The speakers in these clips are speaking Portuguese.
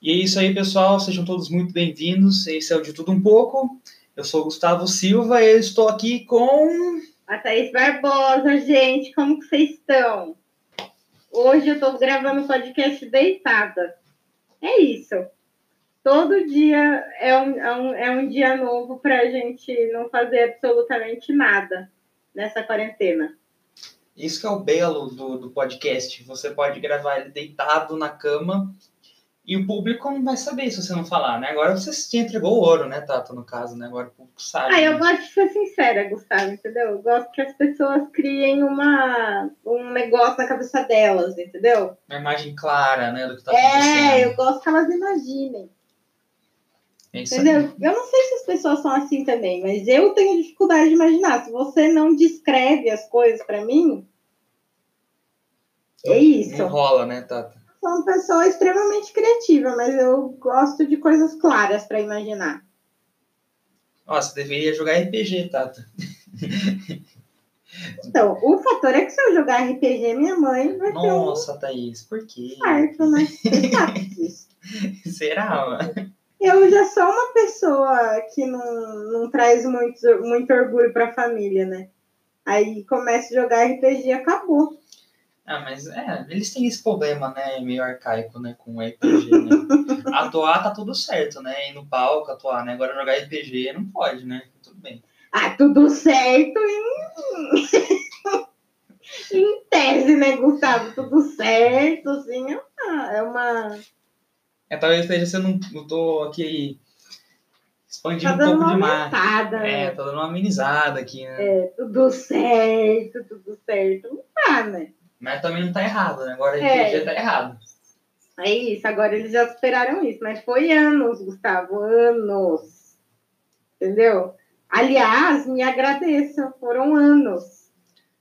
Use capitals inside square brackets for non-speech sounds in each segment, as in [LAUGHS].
E é isso aí, pessoal. Sejam todos muito bem-vindos. Esse é o De Tudo Um Pouco. Eu sou o Gustavo Silva e eu estou aqui com. A Thaís Barbosa, gente. Como que vocês estão? Hoje eu estou gravando o podcast deitada. É isso. Todo dia é um, é um, é um dia novo para a gente não fazer absolutamente nada nessa quarentena. Isso que é o belo do, do podcast. Você pode gravar ele deitado na cama e o público não vai saber se você não falar, né? Agora você te entregou o ouro, né, Tata, no caso, né? Agora o público sabe. Ah, eu né? gosto de ser sincera, Gustavo, entendeu? Eu gosto que as pessoas criem uma, um negócio na cabeça delas, entendeu? Uma imagem clara, né, do que tá É, acontecendo. eu gosto que elas imaginem, É isso aí. entendeu? Eu não sei se as pessoas são assim também, mas eu tenho dificuldade de imaginar. Se você não descreve as coisas pra mim, é isso. Não rola, né, Tata? Sou uma pessoa extremamente criativa, mas eu gosto de coisas claras para imaginar. Você deveria jogar RPG, Tata. [LAUGHS] Então, o fator é que se eu jogar RPG, minha mãe vai ter um Nossa, Thaís, por quê? quarto, né? [LAUGHS] Será, mano? Eu já sou uma pessoa que não, não traz muito, muito orgulho para a família, né? Aí começa a jogar RPG e acabou. Ah, mas é, eles têm esse problema, né, meio arcaico, né, com o RPG, né? [LAUGHS] Atuar tá tudo certo, né? Ir no palco, atuar, né? Agora jogar RPG não pode, né? Tudo bem. Ah, tudo certo em, em tese, né, Gustavo? Tudo certo, assim, é uma. É uma... É, talvez esteja sendo, eu tô aqui expandindo Tá um dando pouco uma demais. aumentada, É, né? tá dando uma amenizada aqui, né? É, tudo certo, tudo certo. Não tá, né? Mas também não tá errado, né? Agora É. RPG tá errado. É isso, agora eles já superaram isso, mas foi anos, Gustavo, anos. Entendeu? Aliás, me agradeça, foram anos.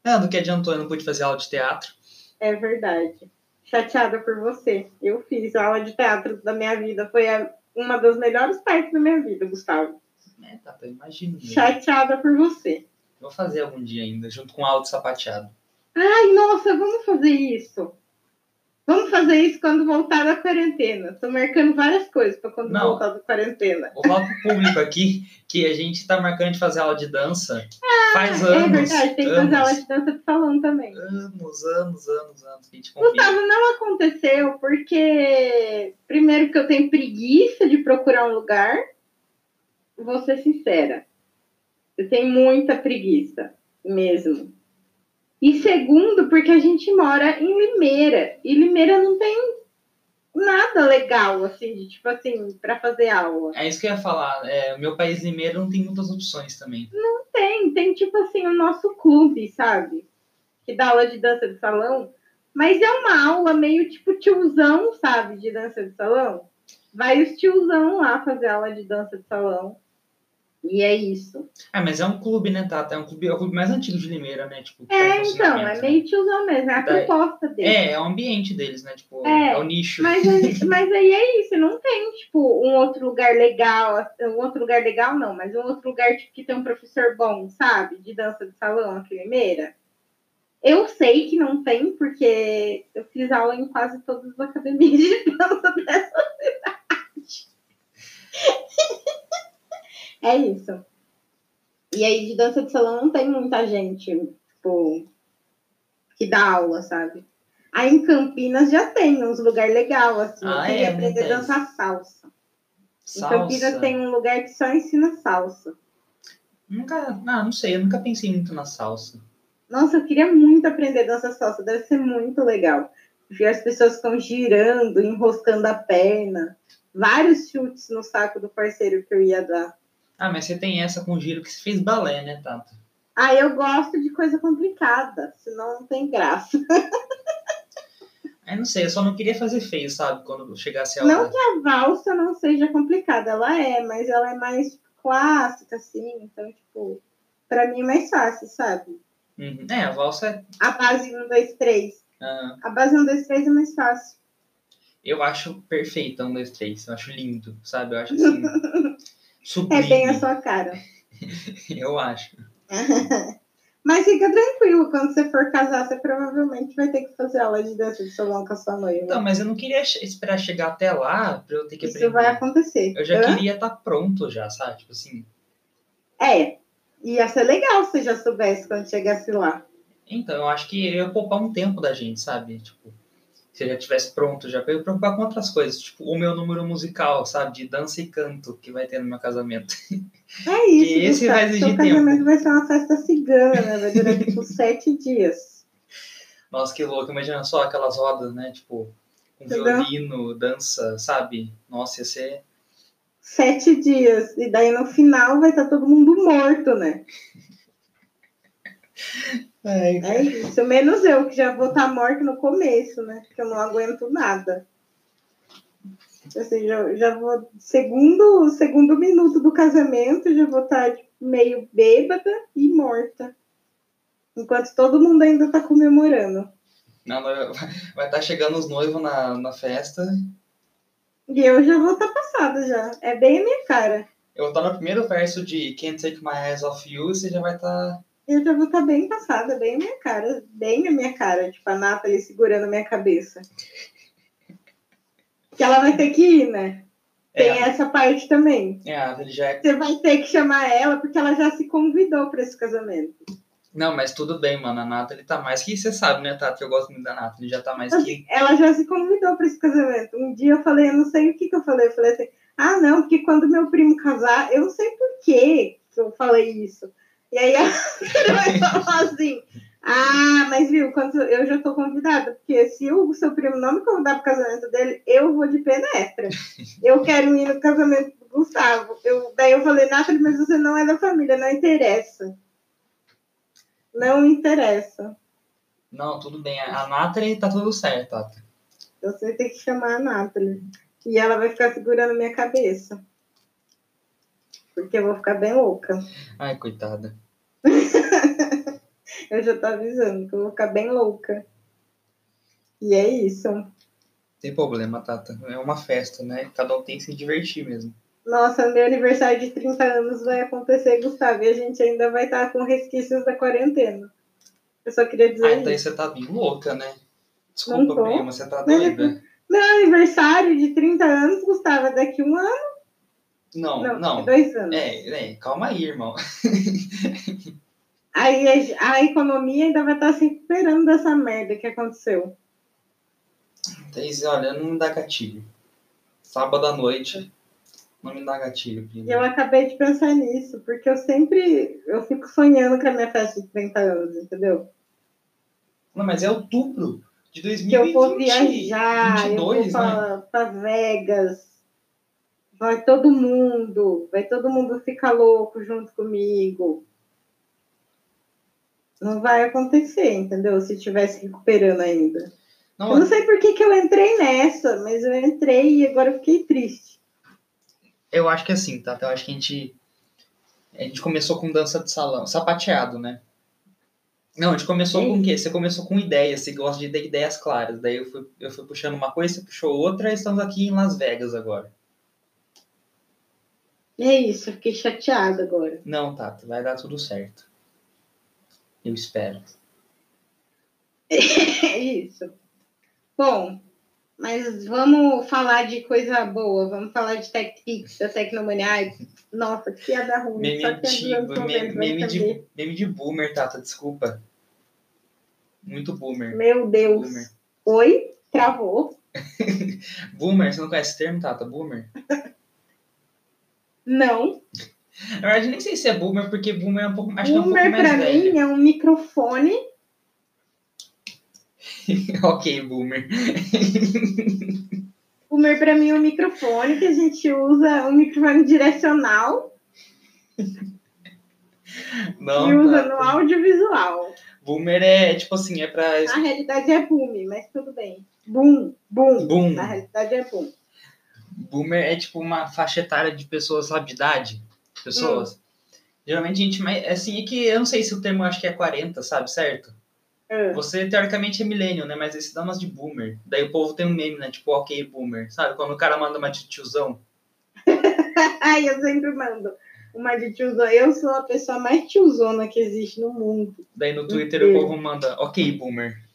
Ah, do que adiantou, eu não pude fazer aula de teatro. É verdade. Chateada por você. Eu fiz aula de teatro da minha vida, foi a- uma das melhores partes da minha vida, Gustavo. É, tá, eu imagino. mesmo. Chateada por você. Vou fazer algum dia ainda, junto com aula de sapateado. Ai, nossa, vamos fazer isso. Vamos fazer isso quando voltar da quarentena. Tô marcando várias coisas para quando Não. voltar da quarentena. Vou falar pro público aqui que a gente tá marcando de fazer aula de dança faz é anos. verdade, tem que fazer aula de dança de salão também. anos, anos, anos, anos. que. Gustavo, não aconteceu porque, primeiro, que eu tenho preguiça de procurar um lugar. Vou ser sincera. Eu tenho muita preguiça, mesmo. E segundo, porque a gente mora em Limeira. E Limeira não tem nada legal, assim, de tipo assim, para fazer aula. É isso que eu ia falar. É, o meu país limeiro não tem muitas opções também. Tem, tem tipo assim o nosso clube, sabe? Que dá aula de dança de salão. Mas é uma aula meio tipo tiozão, sabe? De dança de salão. Vai os tiozão lá fazer aula de dança de salão. E é isso. Ah, mas é um clube, né, Tata? É um clube, é o clube mais antigo de Limeira, né? Tipo, É, então, é né? meio tiozão mesmo, é a Daí- proposta dele. É, é o ambiente deles, né? Tipo, É, é, o nicho. Mas, aí- [LAUGHS] mas aí é isso, não tem, tipo, um outro lugar legal, um outro lugar legal não, mas um outro lugar tipo, que tem um professor bom, sabe? De dança de salão aqui em Limeira. Eu sei que não tem, porque eu fiz aula em quase todas as academias de dança dessa cidade. [LAUGHS] é isso. E aí, de dança de salão não tem muita gente, tipo, que dá aula, sabe? Aí em Campinas já tem uns lugares legais, assim. eu Ah, queria é? aprender a dançar salsa. Em Salsa. Campinas tem um lugar que só ensina salsa. Nunca, não, não sei, eu nunca pensei muito na salsa. Nossa, eu queria muito aprender a dançar salsa, deve ser muito legal. Porque as pessoas ficam girando, enroscando a perna. Vários chutes no saco do parceiro que eu ia dar. Ah, mas você tem essa com giro que você fez balé, né, Tata? Ah, eu gosto de coisa complicada, senão não tem graça. [LAUGHS] Aí não sei, eu só não queria fazer feio, sabe? Quando chegasse a hora. Não que a valsa não seja complicada, ela é, mas ela é mais clássica, assim. Então, tipo, pra mim é mais fácil, sabe? Uhum. É, a valsa é. A base 1, 2, 3. ah, A base 1, 2, 3 é mais fácil. eu acho perfeita, um, dois, três. Eu acho lindo, sabe? Eu acho assim. [LAUGHS] É sublime. bem a sua cara. [LAUGHS] Eu acho. [LAUGHS] Mas fica tranquilo, quando você for casar, você provavelmente vai ter que fazer aula de dança de salão com a sua noiva. Não, mas eu não queria esperar chegar até lá pra eu ter que Isso aprender. vai acontecer. Eu já Hã? queria estar pronto já, sabe? Tipo assim. É. Ia ser legal se já soubesse quando chegasse lá. Então, eu acho que eu ia poupar um tempo da gente, sabe? Tipo, se eu já tivesse pronto já pra eu preocupar com outras coisas. Tipo, o meu número musical, sabe? De dança e canto que vai ter no meu casamento. É isso. Que esse vai exigir Seu casamento tempo. vai ser uma festa cigana, né? Vai durar tipo [LAUGHS] sete dias. Nossa, que louco. Imagina só aquelas rodas, né? Tipo, com Entendeu? violino, dança, sabe? Nossa, ia ser. Sete dias. E daí no final vai estar todo mundo morto, né? [LAUGHS] É isso. Menos eu, que já vou estar morta no começo, né? Porque eu não aguento nada. Ou seja, eu já vou. Segundo, segundo minuto do casamento, já vou estar tipo, meio bêbada e morta. Enquanto todo mundo ainda tá comemorando. Não, não, vai estar chegando os noivos na, na festa. E eu já vou estar passada já. É bem a minha cara. Eu vou estar no primeiro verso de Can't Take My Eyes Off You, você já vai estar. Eu já vou estar bem passada, bem a minha cara. Bem a minha cara. Tipo, a Nathalie segurando a minha cabeça. Que ela vai ter que ir, né? Tem É, essa parte também. é, já é Você vai ter que chamar ela porque ela já se convidou para esse casamento. Não, mas tudo bem, mano. A Nathalie tá mais que você sabe, né, Tati? Eu gosto muito da Nathalie. Já tá mais que. Ela já se convidou para esse casamento. Um dia eu falei, eu não sei o que, que eu falei. Eu falei assim: ah, não, porque quando meu primo casar, eu não sei por que que eu falei isso. E aí ela [LAUGHS] vai falar assim: ah, mas viu, quando eu já tô convidada, porque se o seu primo não me convidar pro casamento dele, eu vou de penetra. Eu quero ir no casamento do Gustavo. Eu, daí eu falei, Nathalie, mas você não é da família, não interessa. Não interessa. Não, tudo bem. A Nathalie tá tudo certo, Tata. Você tem que chamar a Nathalie. E ela vai ficar segurando minha cabeça. Porque eu vou ficar bem louca. Ai, coitada. [LAUGHS] Eu já tô avisando que eu vou ficar bem louca. E é isso. Tem problema, Tata. É uma festa, né? Cada um tem que se divertir mesmo. Nossa, meu aniversário de 30 anos vai acontecer, Gustavo, e a gente ainda vai estar com resquícios da quarentena. Eu só queria dizer Ah, então isso. você tá bem louca, né? Desculpa, prima, você tá doida. [LAUGHS] Meu aniversário de 30 anos, Gustavo, é daqui um ano? Não, Não, não. daqui dois anos. É, é, calma aí, irmão. Aí a, economia ainda vai estar se recuperando dessa merda que aconteceu. Thaís, olha, não me dá gatilho. Sábado à noite, não me dá gatilho, prima. Eu acabei de pensar nisso, porque eu sempre eu fico sonhando com a minha festa de 30 anos, entendeu? Não, mas é outubro de Que 2020. eu vou viajar, 22, eu vou né? pra, pra Vegas, vai todo mundo, vai todo mundo ficar louco junto comigo. Não vai acontecer, entendeu? Se estivesse recuperando ainda. Não, Eu não sei por que, que eu entrei nessa, mas eu entrei e agora eu fiquei triste. Eu acho que assim, tá? Eu acho que a gente. A gente começou com dança de salão, sapateado, né? Não, a gente começou com o quê? Você começou com ideias, você gosta de ter ideias claras. Daí eu fui, eu fui puxando uma coisa, você puxou outra, e estamos aqui em Las Vegas agora. É isso, eu fiquei chateada agora. Não, Tata, vai dar tudo certo. Eu espero. É [LAUGHS] isso. Bom, mas vamos falar de coisa boa, vamos falar de TechPix, da Tecnomania. Nossa, que piada ruim. Meme antigo, 90, meme, meme de, meme de boomer, Tata, desculpa. Muito boomer. Meu Deus. Boomer. Oi? Travou? [LAUGHS] Boomer, você não conhece esse termo, Tata? Boomer? [LAUGHS] Não. Na verdade, nem sei se é boomer, porque boomer é um pouco, acho que é um pouco Boomer, mais pra velho. mim, é um microfone. [LAUGHS] ok, boomer. [LAUGHS] Boomer, pra mim, é um microfone que a gente usa, um microfone direcional Não, e usa Tata. no audiovisual. Boomer é, tipo assim, é pra... Na realidade é boom, mas tudo bem. Boom, boom. Boom. Na realidade é boom. Boomer é tipo uma faixa etária de pessoas, sabe, de idade. Pessoas. Hum. Geralmente, gente, mas assim, é que eu não sei se o termo acho que é 40, sabe, certo? Ah. Você, teoricamente, é millennial, né? Mas esse dá umas de boomer. Daí o povo tem um meme, né? Tipo, ok, boomer. Sabe? Quando o cara manda uma de tiozão. [LAUGHS] Ai, eu sempre mando. Uma de tiozão. Eu sou a pessoa mais tiozona que existe no mundo. Daí no Twitter o povo manda, ok, boomer.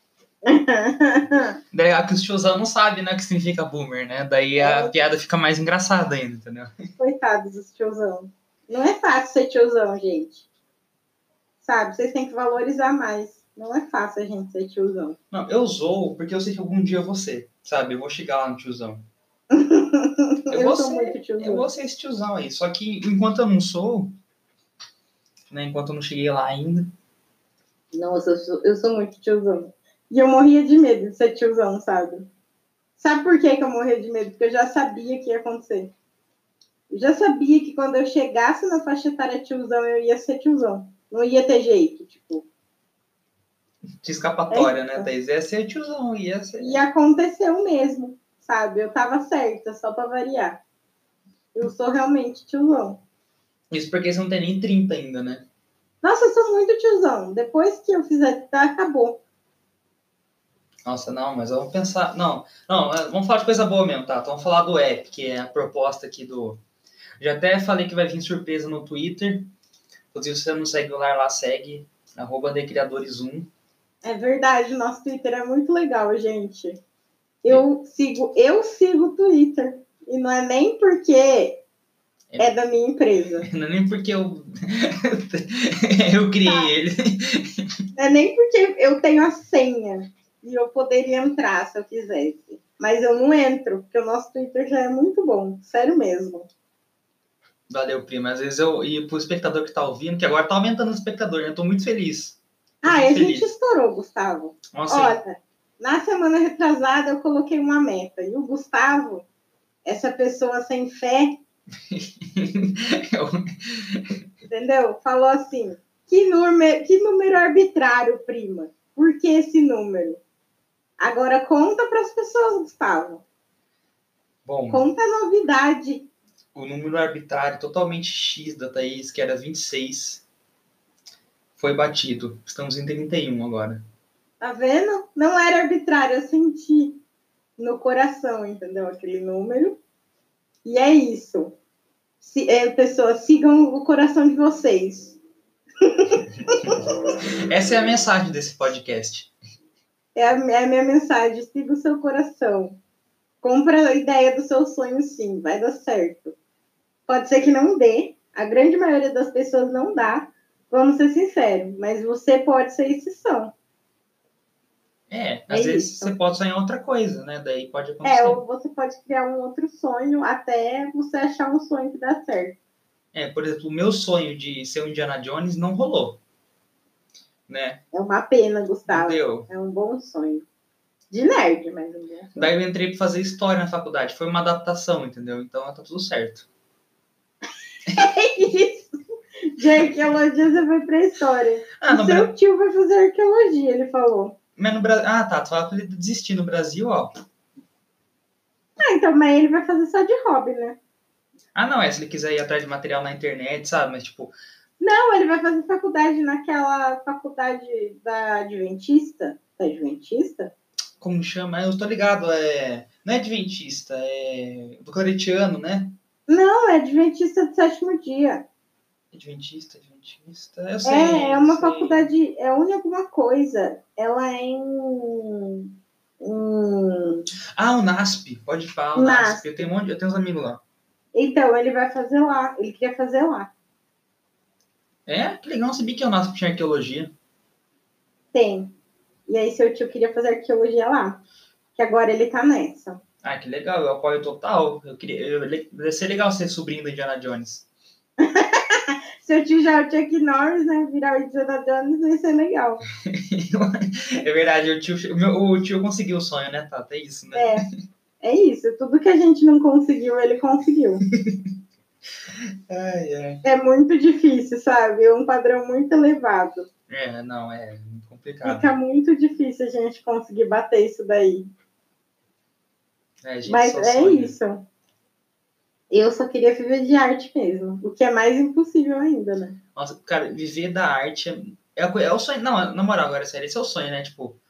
[LAUGHS] Daí a que os tiozão não sabem, né, o que significa boomer, né? Daí a É. piada fica mais engraçada ainda, entendeu? Coitados dos tiozão. Não é fácil ser tiozão, gente. Sabe? Vocês têm que valorizar mais. Não é fácil a gente ser tiozão. Não, eu zoo porque eu sei que algum dia eu vou ser, sabe? Eu vou chegar lá no tiozão. [LAUGHS] Eu, vou sou ser- muito tiozão. Eu vou ser esse tiozão aí. Só que enquanto eu não sou, né? Enquanto eu não cheguei lá ainda. Nossa, eu sou, eu sou muito tiozão. E eu morria de medo de ser tiozão, sabe? Sabe por que, que eu morria de medo? Porque eu já sabia que ia acontecer. Eu já sabia que quando eu chegasse na faixa etária tiozão, eu ia ser tiozão. Não ia ter jeito, tipo. De escapatória, né, Eita. Thaís? Ia ser tiozão, ia ser. E aconteceu mesmo, sabe? Eu tava certa, só pra variar. Eu sou realmente tiozão. Isso porque você não tem nem 30 ainda, né? Nossa, eu sou muito tiozão. Depois que eu fizer, tá, acabou. Nossa, não, mas vamos pensar. Não, não, é, vamos falar de coisa boa mesmo, tá? Então, Vamos falar do app, que é a proposta aqui do. Já até falei que vai vir surpresa no Twitter. Inclusive, se você não segue o Lar lá, segue. Arroba Decriadores1. É verdade, nosso Twitter é muito legal, gente. Eu sigo, eu sigo o Twitter. E não é nem porque é da minha empresa. [LAUGHS] Não é nem porque eu. [LAUGHS] eu criei ele. Não é nem porque eu tenho a senha e eu poderia entrar se eu quisesse. Mas eu não entro, porque o nosso Twitter já é muito bom. Sério mesmo. Valeu, prima. Às vezes eu. E pro espectador que tá ouvindo, que agora tá aumentando o espectador, né? Eu tô muito feliz. Tô Ah, muito a gente feliz. estourou, Gustavo. Nossa, Olha, na semana retrasada eu coloquei uma meta. E o Gustavo, essa pessoa sem fé, eu- [LAUGHS] entendeu? Falou assim: que número, que número arbitrário, prima? Por que esse número? Agora conta para as pessoas, Gustavo. Bom, Conta a novidade. o número arbitrário totalmente X da Thaís, que era 26, foi batido. Estamos em 31 agora. Tá vendo? Não era arbitrário, eu senti no coração, entendeu? Aquele número. E é isso. Se, é, pessoas, sigam o coração de vocês. [LAUGHS] Essa é a mensagem desse podcast. É a, é a minha mensagem. Siga o seu coração. Compra a ideia do seu sonho, sim. Vai dar certo. Pode ser que não dê. A grande maioria das pessoas não dá. Vamos ser sinceros. Mas você pode ser exceção. É, às É vezes isso. você pode sonhar outra coisa, né? Daí pode acontecer. É, ou você pode criar um outro sonho até você achar um sonho que dá certo. É, por exemplo, o meu sonho de ser o Indiana Jones não rolou. Né? É uma pena, Gustavo. Entendeu? É um bom sonho. De nerd, mas um bom sonho. Daí eu entrei pra fazer história na faculdade. Foi uma adaptação, entendeu? Então tá tudo certo. É [LAUGHS] isso. De arqueologia você foi pra história. Ah, seu tio vai fazer arqueologia, ele falou. Mas no Brasil. Ah, tá. Tu fala pra ele desistir no Brasil, ó. Ah, então, mas ele vai fazer só de hobby, né? Ah, não, é se ele quiser ir atrás de material na internet, sabe? Mas, tipo, Não, ele vai fazer faculdade naquela faculdade da Adventista. Da Adventista? como chama? Eu tô ligado, é. Não é adventista, é. Do claretiano, né? Não, é Adventista do sétimo dia. Adventista, adventista. Eu sei. É, é uma sei. faculdade, é une alguma coisa. Ela é em. em- Ah, o NASP, pode falar, o NASP. NASP. Eu tenho um monte, eu tenho uns amigos lá. Então, ele vai fazer lá. Ele queria fazer lá. É, que legal, não sabia que o NASP tinha arqueologia. Tem. E aí, seu tio queria fazer arqueologia lá. Que agora ele tá nessa. Ah, que legal, eu apoio total. Eu queria. Eu, deve ser legal ser sobrinho do Indiana Jones. [LAUGHS] Seu tio já é o Chuck Norris, né? Virar o Indiana Jones vai ser legal. [LAUGHS] é verdade, o tio, meu- o tio conseguiu o sonho, né, Tata? É isso, né? É. É isso. Tudo que a gente não conseguiu, ele conseguiu. [LAUGHS] Ai, ai. É muito difícil, sabe? É um padrão muito elevado. É, não, é muito complicado. Fica muito difícil a gente conseguir bater isso daí. É, Mas é sonha. isso. Eu só queria viver de arte mesmo. O que é mais impossível ainda, né? Nossa, cara, viver da arte é, é, é o sonho. Não, na moral, agora, sério, esse é o sonho, né? Tipo.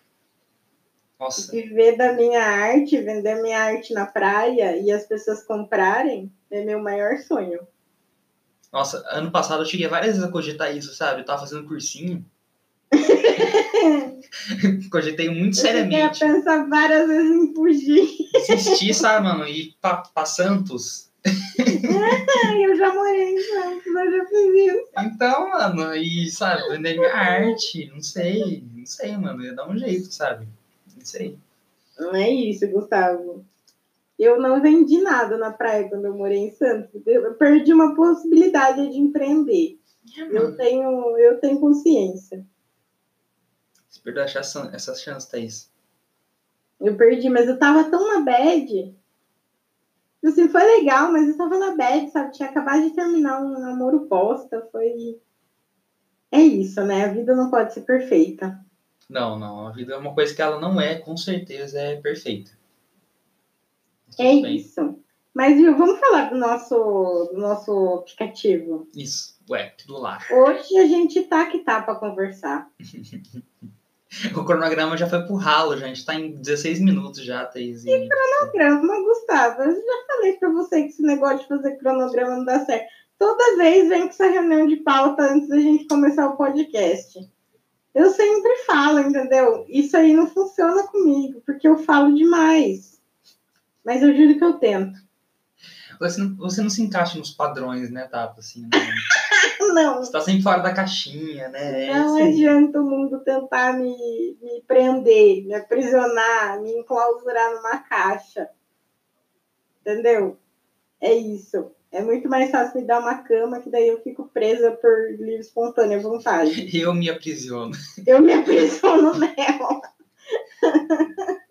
Nossa, Viver da minha arte, vender minha arte na praia e as pessoas comprarem é meu maior sonho. Nossa, ano passado eu cheguei várias vezes a cogitar isso, sabe? Eu tava fazendo cursinho. [LAUGHS] Cogitei muito seriamente. Eu ia pensar várias vezes em fugir. Insistir, sabe, mano? Ir pra, pra Santos. [LAUGHS] eu já morei em Santos, eu já fiz isso. Então, mano, e sabe, vender minha arte, não sei, não sei, mano, ia dar um jeito, sabe? Não sei. Não é isso, Gustavo. Eu não vendi nada na praia quando eu morei em Santos. Eu perdi uma possibilidade de empreender. É, eu tenho, eu tenho consciência. Você perdeu essa, essa chance, Thaís. Eu perdi, mas eu tava tão na bad. Assim, foi legal, mas eu tava na bad, sabe? Tinha acabado de terminar um namoro bosta. Foi. É isso, né? A vida não pode ser perfeita. Não, não. A vida é uma coisa que ela não é, com certeza, é perfeita. É isso. Mas, viu, vamos falar do nosso, do nosso aplicativo. Isso, o app do lar. Hoje a gente tá que tá para conversar. [LAUGHS] o cronograma já foi pro ralo, já. A gente tá em 16 minutos já, Thaís. Que cronograma, Gustavo? Eu já falei para você que esse negócio de fazer cronograma não dá certo. Toda vez vem com essa reunião de pauta antes da gente começar o podcast. Eu sempre falo, entendeu? Isso aí não funciona comigo, porque eu falo demais. Mas eu juro que eu tento. Você não, você não se encaixa nos padrões, né, Tata? Assim, né? [LAUGHS] não. Você tá sempre fora da caixinha, né? É não adianta o mundo tentar me, me prender, me aprisionar, me enclausurar numa caixa. Entendeu? É isso. É muito mais fácil me dar uma cama, que daí eu fico presa por livre espontânea vontade. [LAUGHS] Eu me aprisiono. Eu me aprisiono [LAUGHS] nela. [LAUGHS]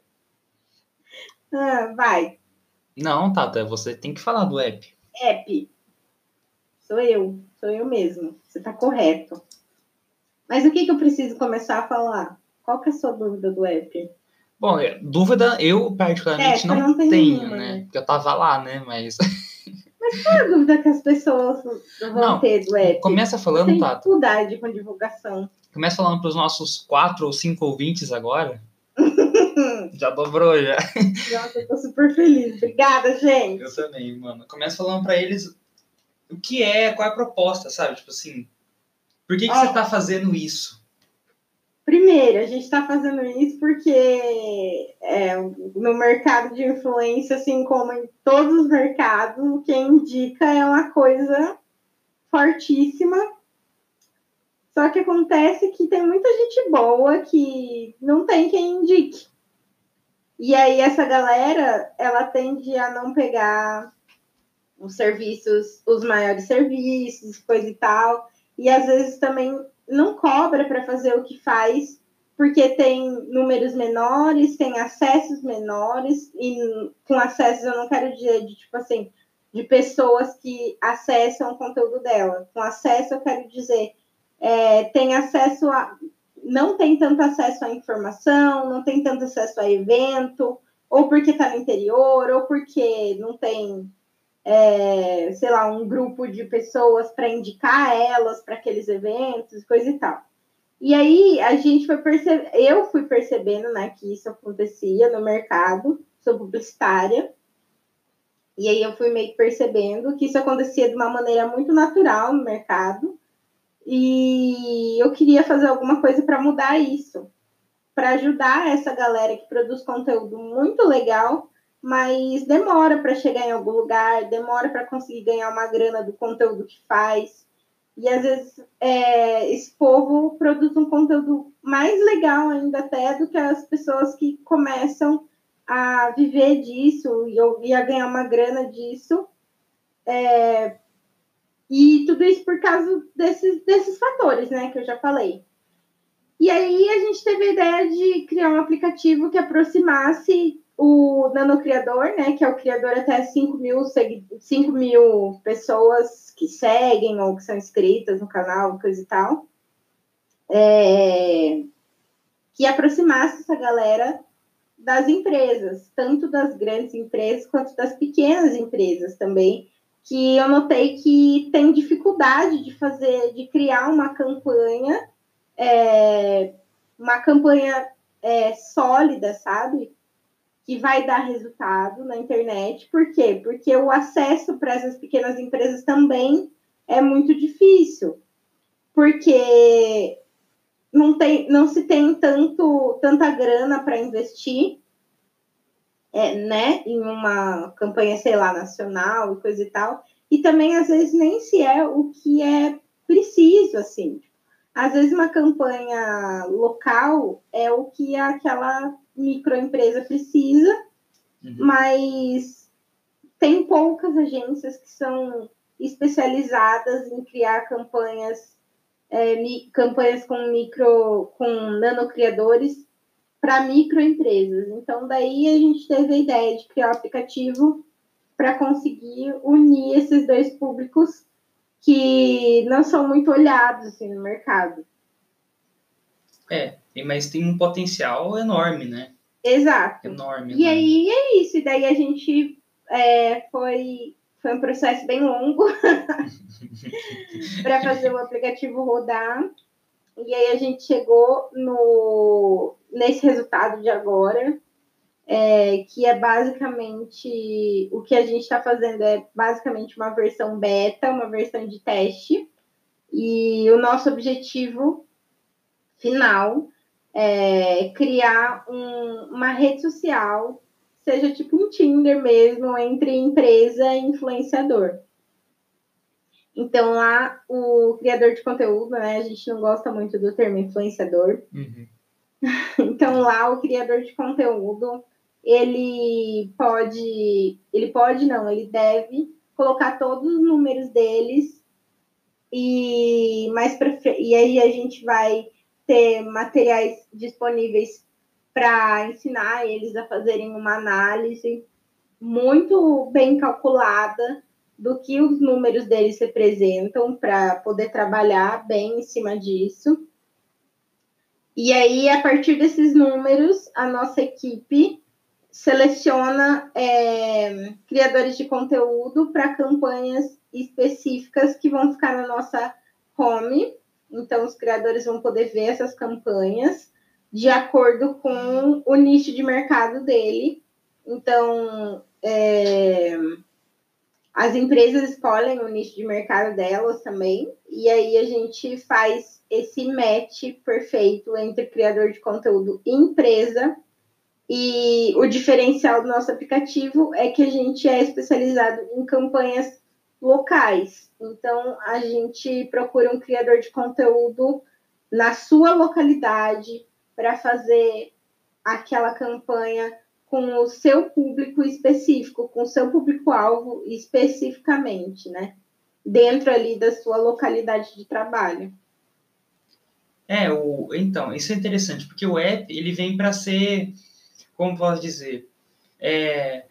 ah, vai. Não, Tata, você tem que falar do app. App. Sou eu. Sou eu mesmo. Você está correto. Mas o que, que eu preciso começar a falar? Qual que é a sua dúvida do app? Bom, é, dúvida eu particularmente é, não, não tenho, nenhuma, né? né? Porque eu tava lá, né? Mas Mas qual é a dúvida que as pessoas vão não, ter do app? Começa falando, Tem Tata. dificuldade com divulgação. Começa falando para os nossos quatro ou cinco ouvintes agora. [LAUGHS] já dobrou, já. Nossa, eu tô super feliz. Obrigada, gente. Eu também, mano. Começa falando para eles o que é, qual é a proposta, sabe? Tipo assim, por que, que você tá fazendo isso? Primeiro, a gente está fazendo isso porque é, no mercado de influência, assim como em todos os mercados, o que indica é uma coisa fortíssima. Só que acontece que tem muita gente boa que não tem quem indique. E aí essa galera, ela tende a não pegar os serviços, os maiores serviços, coisa e tal. E às vezes também não cobra para fazer o que faz, porque tem números menores, tem acessos menores, e com acessos eu não quero dizer de tipo assim, de pessoas que acessam o conteúdo dela. Com acesso eu quero dizer, é, tem acesso a. não tem tanto acesso à informação, não tem tanto acesso a evento, ou porque está no interior, ou porque não tem é, sei lá, um grupo de pessoas para indicar elas para aqueles eventos, coisa e tal. E aí a gente foi perceber, eu fui percebendo, né, que isso acontecia no mercado, sou publicitária, e aí eu fui meio que percebendo que isso acontecia de uma maneira muito natural no mercado, e eu queria fazer alguma coisa para mudar isso, para ajudar essa galera que produz conteúdo muito legal mas demora para chegar em algum lugar, demora para conseguir ganhar uma grana do conteúdo que faz. E às vezes é, esse povo produz um conteúdo mais legal ainda até do que as pessoas que começam a viver disso e, a ganhar uma grana disso. É, e tudo isso por causa desses, desses fatores, né, que eu já falei. E aí a gente teve a ideia de criar um aplicativo que aproximasse o Nanocriador, né, que é o criador até 5 mil, 5 mil pessoas que seguem ou que são inscritas no canal, coisa e tal, é, que aproximasse essa galera das empresas, tanto das grandes empresas quanto das pequenas empresas também, que eu notei que tem dificuldade de fazer, de criar uma campanha, é, uma campanha é, sólida, sabe? Que vai dar resultado na internet. Por quê? Porque o acesso para essas pequenas empresas também é muito difícil, porque não, tem, não se tem tanto, tanta grana para investir é, né, em uma campanha, sei lá, nacional e coisa e tal. E também, às vezes, nem se é o que é preciso, assim. Às vezes, uma campanha local é o que aquela microempresa precisa, uhum. mas tem poucas agências que são especializadas em criar campanhas, é, mi, campanhas com micro, com nanocriadores para microempresas. Então, daí a gente teve a ideia de criar o um aplicativo para conseguir unir esses dois públicos que não são muito olhados assim, no mercado. É, mas tem um potencial enorme, né? Exato. Enorme. E aí é isso. E daí a gente é, foi, foi um processo bem longo [LAUGHS] para fazer o aplicativo rodar. E aí a gente chegou no, nesse resultado de agora, é, que é basicamente o que a gente está fazendo é basicamente uma versão beta, uma versão de teste. E o nosso objetivo final é criar um, uma rede social, seja tipo um Tinder mesmo, entre empresa e influenciador. Então lá o criador de conteúdo, né? A gente não gosta muito do termo influenciador. Uhum. [LAUGHS] Então lá o criador de conteúdo ele pode, ele pode não, ele deve colocar todos os números deles e mais e aí a gente vai ter materiais disponíveis para ensinar eles a fazerem uma análise muito bem calculada do que os números deles representam para poder trabalhar bem em cima disso. E aí, a partir desses números, a nossa equipe seleciona é, criadores de conteúdo para campanhas específicas que vão ficar na nossa home. Então, os criadores vão poder ver essas campanhas de acordo com o nicho de mercado dele. Então, é, as empresas escolhem o nicho de mercado delas também, e aí a gente faz esse match perfeito entre criador de conteúdo e empresa. E o diferencial do nosso aplicativo é que a gente é especializado em campanhas locais. Então, a gente procura um criador de conteúdo na sua localidade para fazer aquela campanha com o seu público específico, com o seu público-alvo especificamente, né? Dentro ali da sua localidade de trabalho. É, o, então, isso é interessante, porque o app, ele vem para ser, como posso dizer, é,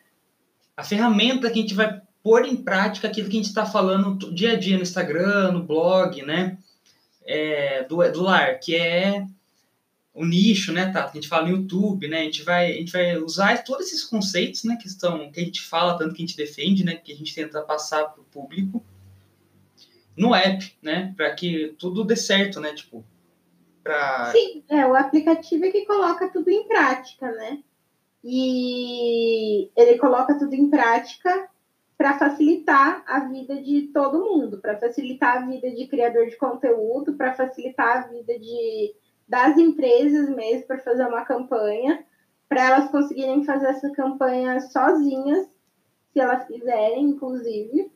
a ferramenta que a gente vai pôr em prática aquilo que a gente está falando dia a dia no Instagram, no blog, né? É, do, do lar, que é o nicho, né, tá? A gente fala no YouTube, né? A gente vai, a gente vai usar todos esses conceitos, né, que estão, que a gente fala tanto que a gente defende, né, que a gente tenta passar para o público no app, né, para que tudo dê certo, né, tipo, para Sim, é o aplicativo é que coloca tudo em prática, né? E ele coloca tudo em prática para facilitar a vida de todo mundo, para facilitar a vida de criador de conteúdo, para facilitar a vida de das empresas mesmo para fazer uma campanha, para elas conseguirem fazer essa campanha sozinhas, se elas quiserem, inclusive.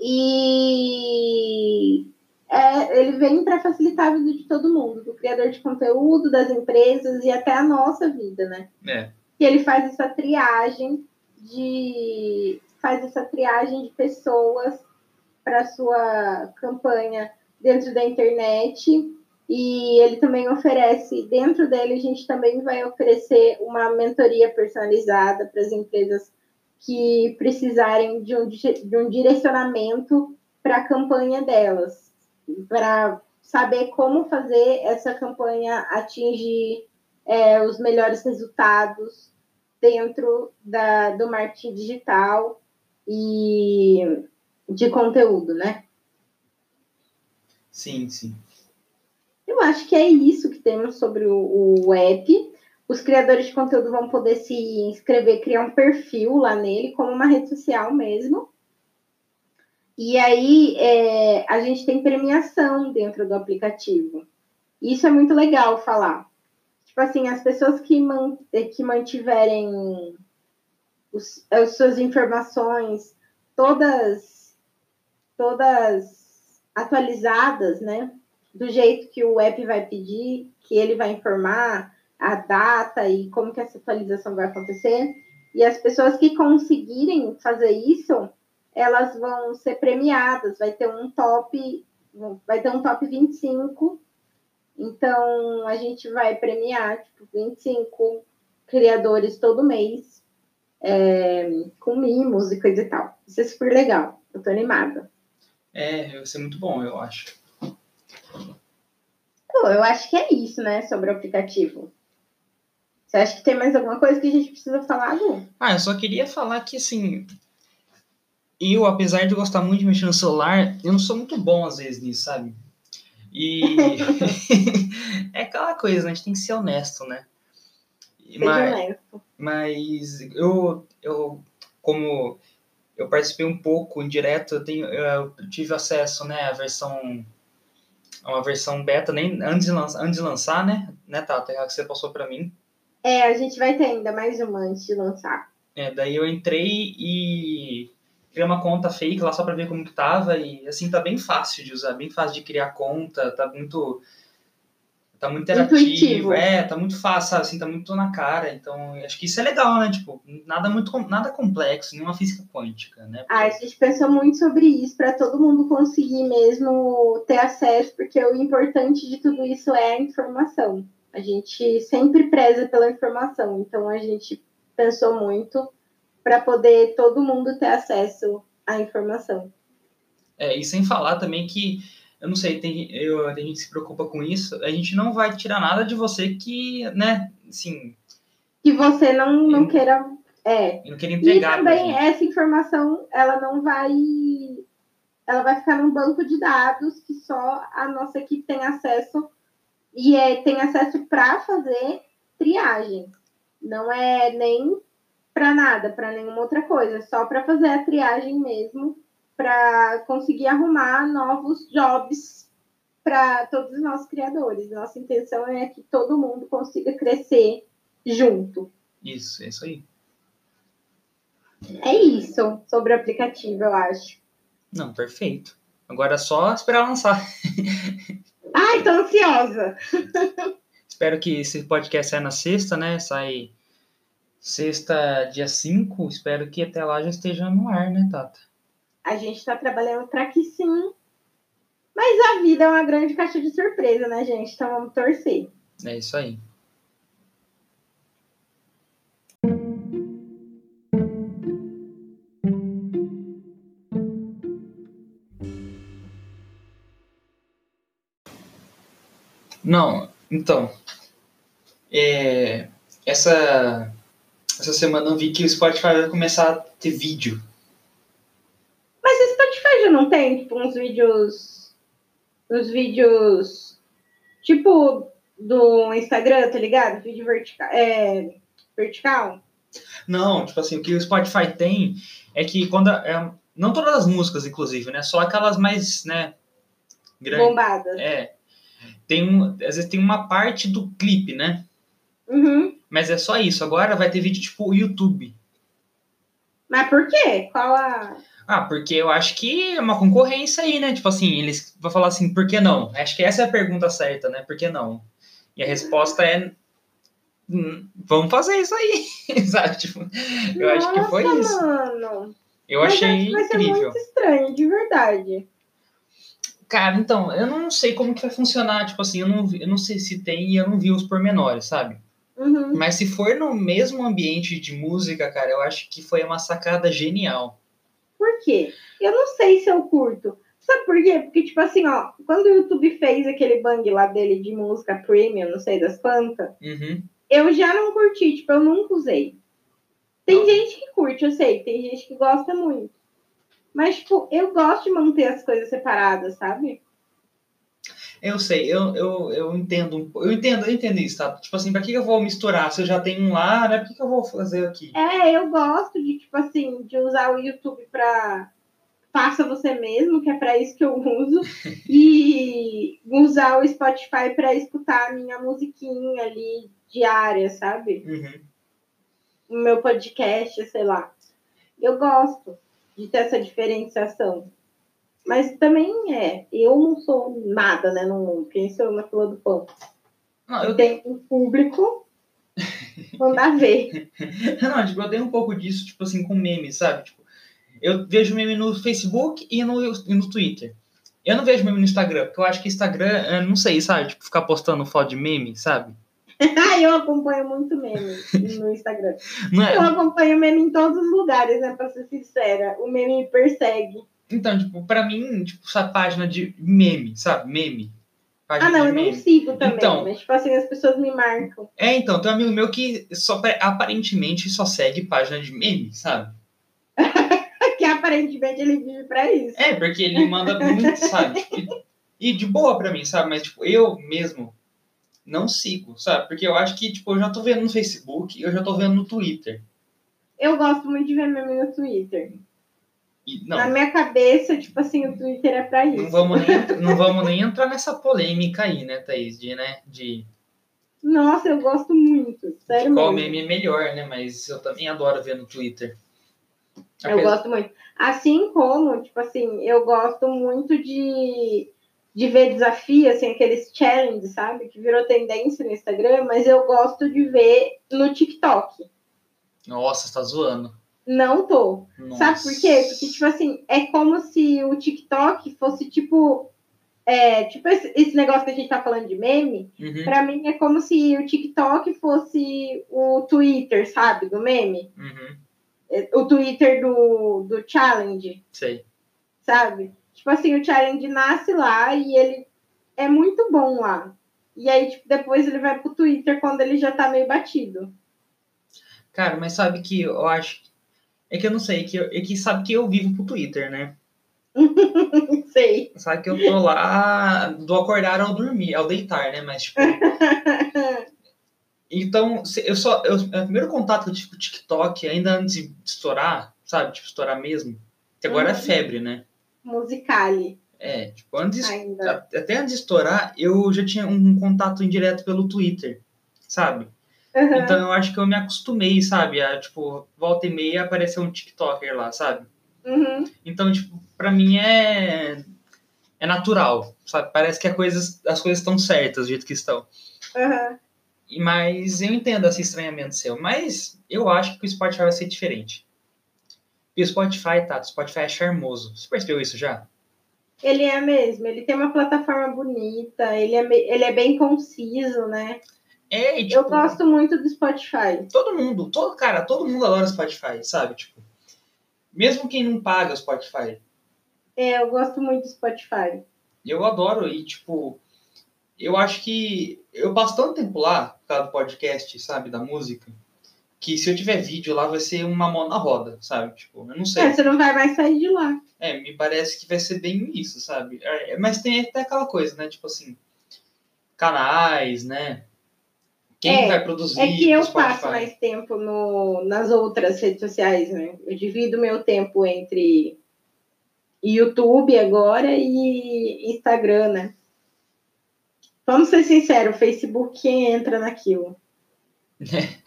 E é, ele vem para facilitar a vida de todo mundo, do criador de conteúdo, das empresas e até a nossa vida, né? É. Que ele faz essa triagem de faz essa triagem de pessoas para sua campanha dentro da internet. E ele também oferece, dentro dele, a gente também vai oferecer uma mentoria personalizada para as empresas que precisarem de um, de um direcionamento para a campanha delas, para saber como fazer essa campanha atingir é, os melhores resultados dentro da, do marketing digital e de conteúdo, né? Sim, sim. Eu acho que é isso que temos sobre o, o app. Os criadores de conteúdo vão poder se inscrever, criar um perfil lá nele, como uma rede social mesmo. E aí é, a gente tem premiação dentro do aplicativo. Isso é muito legal falar. Tipo assim, as pessoas que, man, que mantiverem os, as suas informações todas, todas atualizadas, né? Do jeito que o app vai pedir, que ele vai informar a data e como que essa atualização vai acontecer. E as pessoas que conseguirem fazer isso, elas vão ser premiadas, vai ter um top, vai ter um top 25. Então, a gente vai premiar, tipo, 25 criadores todo mês, é, com mimos e coisa e tal. Isso é super legal. Eu tô animada. É, vai ser muito bom, eu acho. Pô, eu acho que é isso, né, sobre o aplicativo. Você acha que tem mais alguma coisa que a gente precisa falar, Lu? Ah, eu só queria falar que, assim, eu, apesar de gostar muito de mexer no celular, eu não sou muito bom às vezes nisso, sabe? E [LAUGHS] é aquela coisa, né? A gente tem que ser honesto, né? Seja mas, honesto. Mas eu, eu, como eu participei um pouco em direto, eu, tenho, eu tive acesso, né, à versão a uma versão beta nem antes de lançar, antes de lançar, né, né, Tata, é a que você passou para mim. É, a gente vai ter ainda mais uma antes de lançar. É, daí eu entrei e criei uma conta fake lá só para ver como que tava e assim tá bem fácil de usar, bem fácil de criar conta, tá muito tá muito interativo, Intuitivo. é, tá muito fácil, sabe? assim, tá muito na cara, então acho que isso é legal, né, tipo, nada muito, nada complexo, nenhuma física quântica, né? Ah, a gente pensou muito sobre isso, para todo mundo conseguir mesmo ter acesso, porque o importante de tudo isso é a informação. A gente sempre preza pela informação, então a gente pensou muito para poder todo mundo ter acesso à informação. É, e sem falar também que, eu não sei, tem, eu, a gente se preocupa com isso, a gente não vai tirar nada de você que, né, assim... Que você não, não eu, queira... É. Não queira entregar. E também essa informação, ela não vai... Ela vai ficar num banco de dados que só a nossa equipe tem acesso e é, tem acesso para fazer triagem. Não é nem para nada, para nenhuma outra coisa, só para fazer a triagem mesmo, para conseguir arrumar novos jobs para todos os nossos criadores. Nossa intenção é que todo mundo consiga crescer junto. Isso, é isso aí. É isso sobre o aplicativo, eu acho. Não, perfeito. Agora é só esperar lançar. Ai, tô ansiosa. [LAUGHS] Espero que esse podcast saia na sexta, né? Sai sexta, dia 5. Espero que até lá já esteja no ar, né, Tata? A gente tá trabalhando para que sim. Mas a vida é uma grande caixa de surpresa, né, gente? Então vamos torcer. É isso aí. Não, então. É, essa, essa semana eu vi que o Spotify vai começar a ter vídeo. Mas o Spotify já não tem, tipo, uns vídeos. Uns vídeos. Tipo do Instagram, tá ligado? Vídeo vertical. É, vertical? Não, tipo assim, o que o Spotify tem é que quando. É, não todas as músicas, inclusive, né? Só aquelas mais, né? Grandes. Bombadas. É tem um, às vezes tem uma parte do clipe, né? Uhum. Mas é só isso. Agora vai ter vídeo tipo YouTube. Mas por quê? Qual a. Ah, porque eu acho que é uma concorrência aí, né? Tipo assim, eles vão falar assim, por que não? Acho que essa é a pergunta certa, né? Por que não? E a resposta é. Hum, vamos fazer isso aí, [LAUGHS] sabe? Tipo, eu Nossa, acho que foi isso. Mano. Eu Mas achei vai incrível. Ser muito estranho, de verdade. Cara, então, eu não sei como que vai funcionar, tipo assim, eu não, eu não sei se tem e eu não vi os pormenores, sabe? Uhum. Mas se for no mesmo ambiente de música, cara, eu acho que foi uma sacada genial. Por quê? Eu não sei se eu curto. Sabe por quê? Porque, tipo assim, ó, quando o YouTube fez aquele bang lá dele de música premium, não sei das quantas, uhum. eu já não curti, tipo, eu nunca usei. Tem não. gente que curte, eu sei, tem gente que gosta muito. Mas, tipo, eu gosto de manter as coisas separadas, sabe? Eu sei, eu, eu, eu entendo, eu entendo, eu entendo isso, tá? Tipo assim, pra que eu vou misturar? Se eu já tenho um lá, né? Por que, que eu vou fazer aqui? É, eu gosto de, tipo assim, de usar o YouTube pra faça você mesmo, que é para isso que eu uso, [LAUGHS] e usar o Spotify para escutar a minha musiquinha ali diária, sabe? Uhum. O meu podcast, sei lá. Eu gosto de ter essa diferenciação. Mas também é, eu não sou nada, né, no mundo. Quem sou eu na fila do pão? Não, Eu tenho um público, mandar ver. [LAUGHS] não, tipo, eu tenho um pouco disso, tipo assim, com memes, sabe? Tipo, eu vejo meme no Facebook e no, e no Twitter. Eu não vejo meme no Instagram, porque eu acho que Instagram, eu não sei, sabe? Tipo, ficar postando foto de meme, sabe? [LAUGHS] Eu acompanho muito meme no Instagram. É, Eu acompanho meme em todos os lugares, né? Pra ser sincera. O meme me persegue. Então, tipo, pra mim, tipo, essa página de meme, sabe? Meme. Página Ah, não, eu não sigo também. Então. Mas, tipo assim, as pessoas me marcam. É, então, tem um amigo meu que só, aparentemente só segue página de meme, sabe? [LAUGHS] Que aparentemente ele vive pra isso. É, porque ele manda muito, sabe? Tipo, e de boa pra mim, sabe? Mas, tipo, eu mesmo não sigo, sabe? Porque eu acho que, tipo, eu já tô vendo no Facebook, eu já tô vendo no Twitter. Eu gosto muito de ver meme no Twitter. E, Na não, minha cabeça, tipo assim, o Twitter é pra não isso. vamos, nem, [LAUGHS] não vamos nem entrar nessa polêmica aí, né, Thaís? De, né, de Nossa, eu gosto muito. Sério qual mesmo. meme é melhor, né? Mas eu também adoro ver no Twitter. Eu Apesar- gosto muito. Assim como, tipo assim, eu gosto muito de, de ver desafio, assim, aqueles challenges, sabe? Que virou tendência no Instagram, mas eu gosto de ver no TikTok. Nossa, você tá zoando. Não tô. Nossa. Sabe por quê? Porque, tipo assim, é como se o TikTok fosse, tipo. É, tipo esse, negócio que a gente tá falando de meme, Uhum, pra mim é como se o TikTok fosse o Twitter, sabe? Do meme. uhum, É, O Twitter do, do challenge. sei. sabe? Tipo assim, o challenge nasce lá e ele é muito bom lá. E aí, tipo, depois ele vai pro Twitter quando ele já tá meio batido. Cara, mas sabe que eu acho. É que eu não sei, que eu- é que sabe que eu vivo pro Twitter, né? Não [LAUGHS] sei. Sabe que eu tô lá do acordar ao dormir, ao deitar, né? Mas, tipo. [LAUGHS] Então, eu só. Eu, o primeiro contato que eu tive com o TikTok, ainda antes de estourar, sabe? Tipo, estourar mesmo. Que agora é Uhum. febre, né? Musicale É, tipo, antes. ainda. Até antes de estourar, eu já tinha um contato indireto pelo Twitter, sabe? Uhum. Então eu acho que eu me acostumei, sabe? A, tipo, volta e meia aparecer um TikToker lá, sabe? Uhum. Então, tipo, pra mim é. É natural, sabe? Parece que a coisas, as coisas estão certas do jeito que estão. Uhum. E- Mas eu entendo esse estranhamento seu. Mas eu acho que o Spotify vai ser diferente. E o Spotify, tá? O Spotify é charmoso. Você percebeu isso já? Ele é mesmo, ele tem uma plataforma bonita, ele é, ele é bem conciso, né? É, e tipo, Eu gosto muito do Spotify. todo mundo, todo cara, todo mundo adora Spotify, sabe? Tipo, mesmo quem não paga o Spotify, É, eu gosto muito do Spotify. eu adoro e tipo, eu acho que eu passo tanto tempo lá por causa do podcast, sabe, da música, que se eu tiver vídeo lá vai ser uma mão na roda, sabe? Tipo, eu não sei. É, você não vai mais sair de lá. É, me parece que vai ser bem isso, sabe? É, mas tem até aquela coisa, né? Tipo assim, canais, né? Quem É, vai produzir É que eu Spotify? passo mais tempo no, nas outras redes sociais, né? Eu divido meu tempo entre YouTube agora e Instagram, né? Vamos ser sinceros, o Facebook quem entra naquilo. [LAUGHS]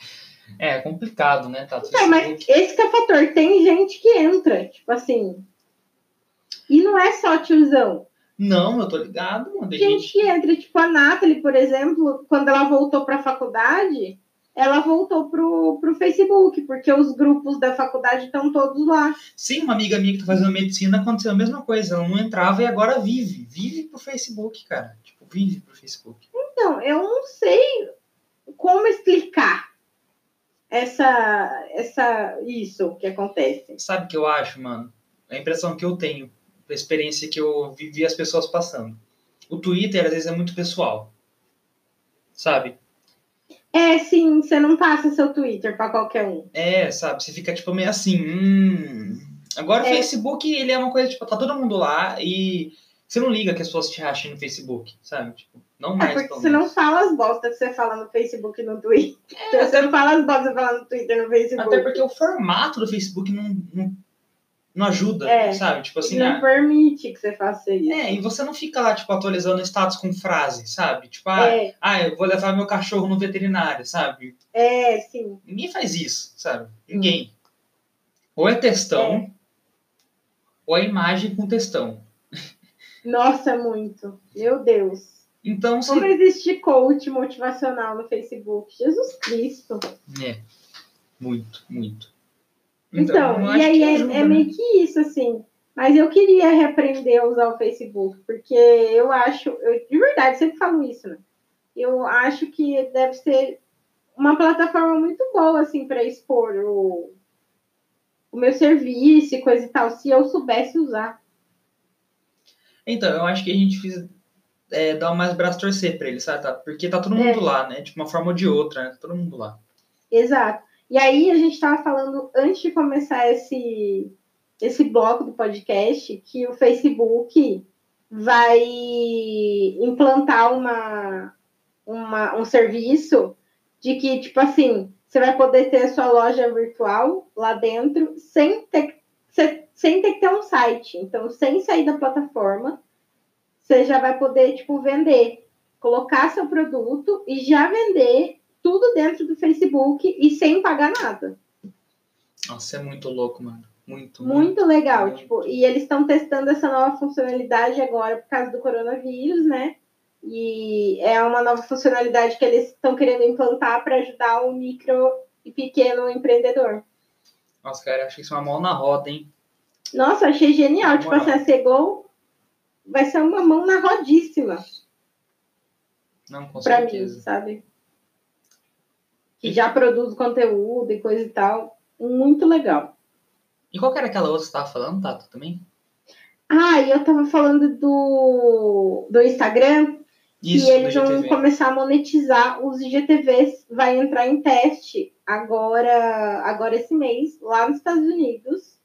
É complicado, né? Tá, Não, mas esse que é o fator. Tem gente que entra, tipo assim. E não é só tiozão. Não, eu tô ligado, mano. Gente gente que entra, tipo a Nathalie, por exemplo, quando ela voltou para a faculdade, ela voltou pro, pro Facebook, porque os grupos da faculdade estão todos lá. Sim, uma amiga minha que tá fazendo medicina aconteceu a mesma coisa. Ela não entrava e agora vive. Vive pro Facebook, cara. Tipo, vive pro Facebook. Então, eu não sei como explicar essa, essa, isso que acontece. Sabe o que eu acho, mano? A impressão que eu tenho, experiência que eu vivi as pessoas passando. O Twitter, às vezes, é muito pessoal. Sabe? É, sim, você não passa seu Twitter para qualquer um. É, sabe? Você fica, tipo, meio assim, hum... Agora o É. Facebook, ele é uma coisa, tipo, tá todo mundo lá e você não liga que as pessoas te achem no Facebook, sabe? Tipo, não É mais, porque pelo você não fala as bostas que você fala no Facebook e no Twitter. É, Você não fala as bostas que você fala no Twitter e no Facebook. Até porque o formato do Facebook não, não, não ajuda, É, sabe? Tipo assim, não ah, permite que você faça isso. é, e você não fica lá, tipo, atualizando status com frase, sabe? Tipo, ah, É, ah, eu vou levar meu cachorro no veterinário, sabe? é, sim. Ninguém faz isso, sabe? Ninguém. Ou é textão, ou é imagem com textão. Nossa, muito. Meu Deus. Então, se... Como existe coach motivacional no Facebook? Jesus Cristo. É, muito, muito. Então, eu e aí é, ajuda, é né? meio que isso, assim. Mas eu queria reaprender a usar o Facebook, porque eu acho, eu, de verdade, sempre falo isso, né? Eu acho que deve ser uma plataforma muito boa, assim, para expor o, o meu serviço e coisa e tal, se eu soubesse usar. Então, eu acho que a gente precisa é, dar mais braço torcer pra ele, sabe? Tá? Porque tá todo É. mundo lá, né? De uma forma ou de outra, né? Tá todo mundo lá. Exato. E aí a gente estava falando antes de começar esse esse bloco do podcast que o Facebook vai implantar uma, uma um serviço de que tipo assim você vai poder ter a sua loja virtual lá dentro sem ter se- sem ter que ter um site. Então sem sair da plataforma você já vai poder tipo vender, colocar seu produto e já vender tudo dentro do Facebook e sem pagar nada. Nossa, é muito louco, mano. Muito, Muito legal, muito. tipo, e eles estão testando essa nova funcionalidade agora por causa do coronavírus, né? E é uma nova funcionalidade que eles estão querendo implantar para ajudar o micro e pequeno empreendedor. Nossa, cara, que isso é uma mão na roda, hein? Nossa, achei genial. Tipo Moral. assim, a Segol vai ser uma mão na rodíssima Não, com para mim, certeza. sabe? Que já produz conteúdo e coisa e tal. Muito legal. E qual era aquela outra que você tava falando, Tato, também? Ah, e eu tava falando do, do Instagram, Isso, que eles vão começar a monetizar os IGTVs. Vai entrar em teste agora, agora esse mês, lá nos Estados Unidos,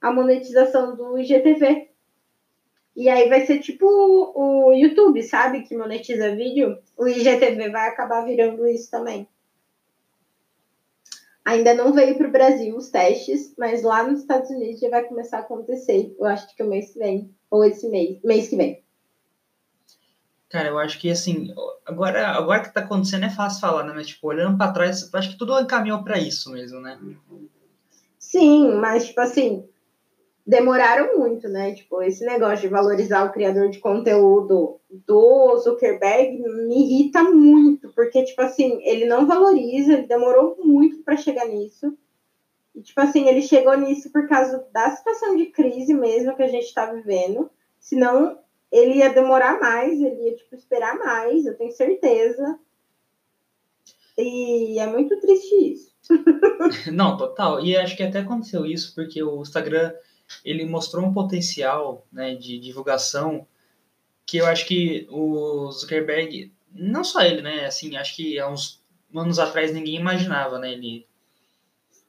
a monetização do IGTV. E aí vai ser tipo o YouTube, sabe? Que monetiza vídeo. O IGTV vai acabar virando isso também. Ainda não veio para o Brasil os testes, mas lá nos Estados Unidos já vai começar a acontecer. Eu acho que o mês que vem. Ou esse mês. Mês que vem. Cara, eu acho que assim, agora, agora que tá acontecendo é fácil falar, né? Mas, tipo, olhando pra trás, eu acho que tudo encaminhou pra isso mesmo, né? Sim, mas, tipo assim, demoraram muito, né? Tipo, esse negócio de valorizar o criador de conteúdo do Zuckerberg me irrita muito, porque, tipo assim, ele não valoriza, ele demorou muito para chegar nisso. E, tipo assim, ele chegou nisso por causa da situação de crise mesmo que a gente tá vivendo. Senão, ele ia demorar mais, ele ia, tipo, esperar mais, eu tenho certeza. E é muito triste isso. [LAUGHS] Não, total. E acho que até aconteceu isso porque o Instagram ele mostrou um potencial né, de divulgação que eu acho que o Zuckerberg, não só ele, né? Assim, acho que há uns anos atrás ninguém imaginava, né? Ele.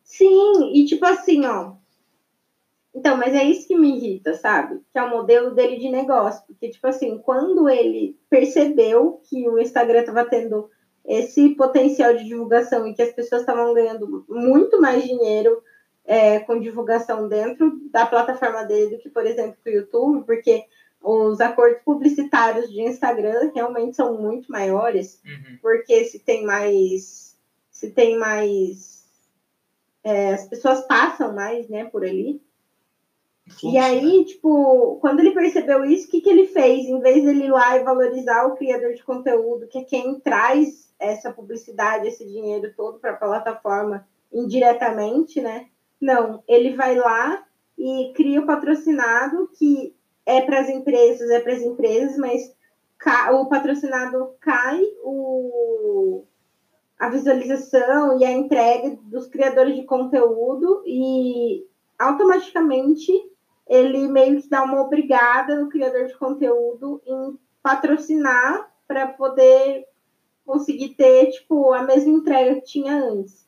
Sim, e tipo assim, ó. Então, mas é isso que me irrita, sabe? Que é o modelo dele de negócio. Porque, tipo assim, quando ele percebeu que o Instagram estava tendo esse potencial de divulgação e que as pessoas estavam ganhando muito mais dinheiro é, com divulgação dentro da plataforma dele do que, por exemplo, o YouTube, porque os acordos publicitários de Instagram realmente são muito maiores Uhum. porque se tem mais se tem mais é, as pessoas passam mais né por ali e né? aí tipo quando ele percebeu isso o que que ele fez em vez dele ir lá e valorizar o criador de conteúdo que é quem traz essa publicidade esse dinheiro todo para a plataforma indiretamente né não ele vai lá e cria o patrocinado que é para as empresas é para as empresas mas o patrocinado cai o, a visualização e a entrega dos criadores de conteúdo e automaticamente ele meio que dá uma obrigada no criador de conteúdo em patrocinar para poder conseguir ter tipo a mesma entrega que tinha antes.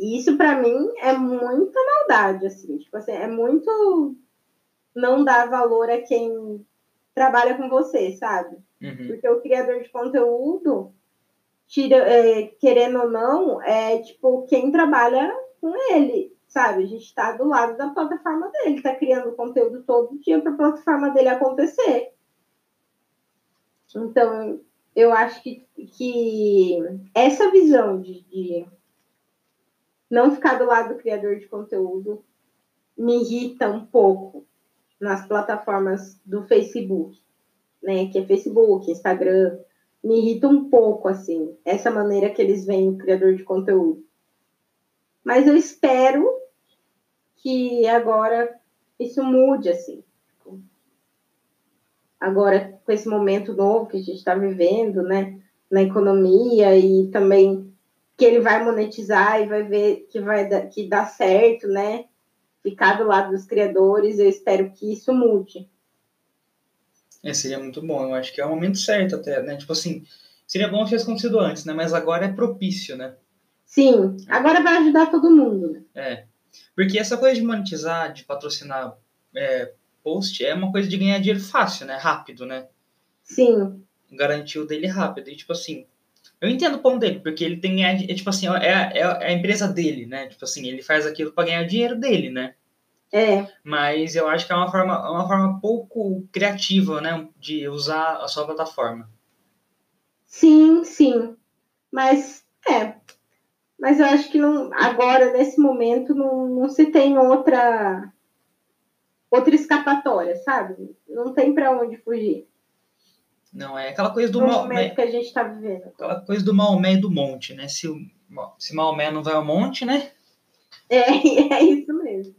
E isso para mim é muita maldade assim, tipo assim, é muito não dar valor a quem trabalha com você, sabe? Uhum. Porque o criador de conteúdo, tira, é, querendo ou não, é tipo quem trabalha com ele. sabe? A gente está do lado da plataforma dele, está criando conteúdo todo dia para a plataforma dele acontecer. Então, eu acho que, que essa visão de, de não ficar do lado do criador de conteúdo me irrita um pouco nas plataformas do Facebook, né? Que é Facebook, Instagram, me irrita um pouco, assim, essa maneira que eles veem o criador de conteúdo. Mas eu espero que agora isso mude, assim. Agora, com esse momento novo que a gente está vivendo, né? Na economia e também que ele vai monetizar e vai ver que vai dar, que dá certo, né? Ficar do lado dos criadores, eu espero que isso mude. É, seria muito bom. Eu acho que é o momento certo até, né? Tipo assim, seria bom se tivesse acontecido antes, né? Mas agora é propício, né? Sim, agora vai ajudar todo mundo. Né? É. Porque essa coisa de monetizar, de patrocinar é, post, é uma coisa de ganhar dinheiro fácil, né? Rápido, né? Sim. Garantir o dele rápido. E, tipo assim, eu entendo o pão dele, porque ele tem. É, é tipo assim, é, é, é, a empresa dele, né? Tipo assim, ele faz aquilo para ganhar dinheiro dele, né? É. Mas eu acho que é uma forma, é uma forma pouco criativa, né? De usar a sua plataforma. Sim, sim. Mas, é. Mas eu acho que não, agora, nesse momento, não, não se tem outra outra escapatória, sabe? Não tem para onde fugir. Não, é aquela coisa do no Maomé. momento que a gente está vivendo. Aquela coisa do Maomé e do monte, né? Se, se Maomé não vai ao monte, né? É, [LAUGHS] é isso mesmo.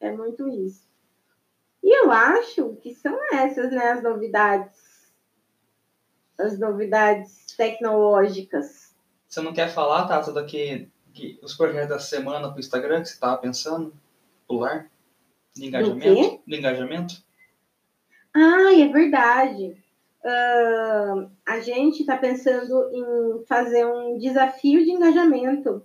É muito isso. E eu acho que são essas, né, as novidades. As novidades tecnológicas. Você não quer falar, Tata, daqui que os projetos da semana para o Instagram que você estava pensando? Pular? De engajamento? De engajamento? Ah, é verdade. Uh, a gente está pensando em fazer um desafio de engajamento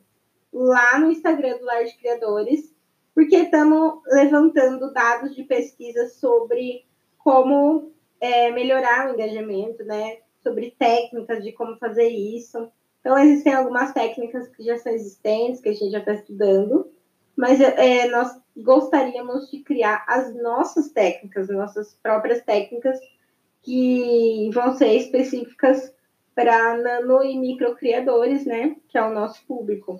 lá no Instagram do Lar de Criadores porque estamos levantando dados de pesquisa sobre como é, melhorar o engajamento, né? Sobre técnicas de como fazer isso. Então, existem algumas técnicas que já são existentes, que a gente já está estudando, mas é, nós gostaríamos de criar as nossas técnicas, nossas próprias técnicas, que vão ser específicas para nano e micro criadores, né? Que é o nosso público.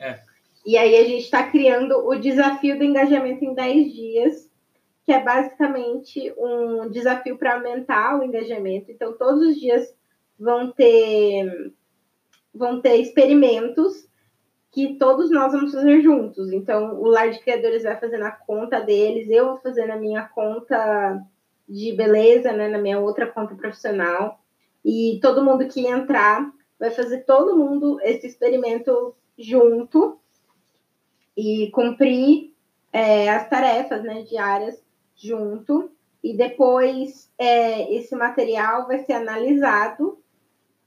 É. E aí a gente está criando o desafio do engajamento em 10 dias, que é basicamente um desafio para aumentar o engajamento. Então, todos os dias vão ter vão ter experimentos que todos nós vamos fazer juntos. Então, o Lar de Criadores vai fazer na conta deles, eu vou fazer na minha conta de beleza, né, na minha outra conta profissional. E todo mundo que entrar vai fazer todo mundo esse experimento junto e cumprir é, as tarefas né, diárias junto. E depois é, esse material vai ser analisado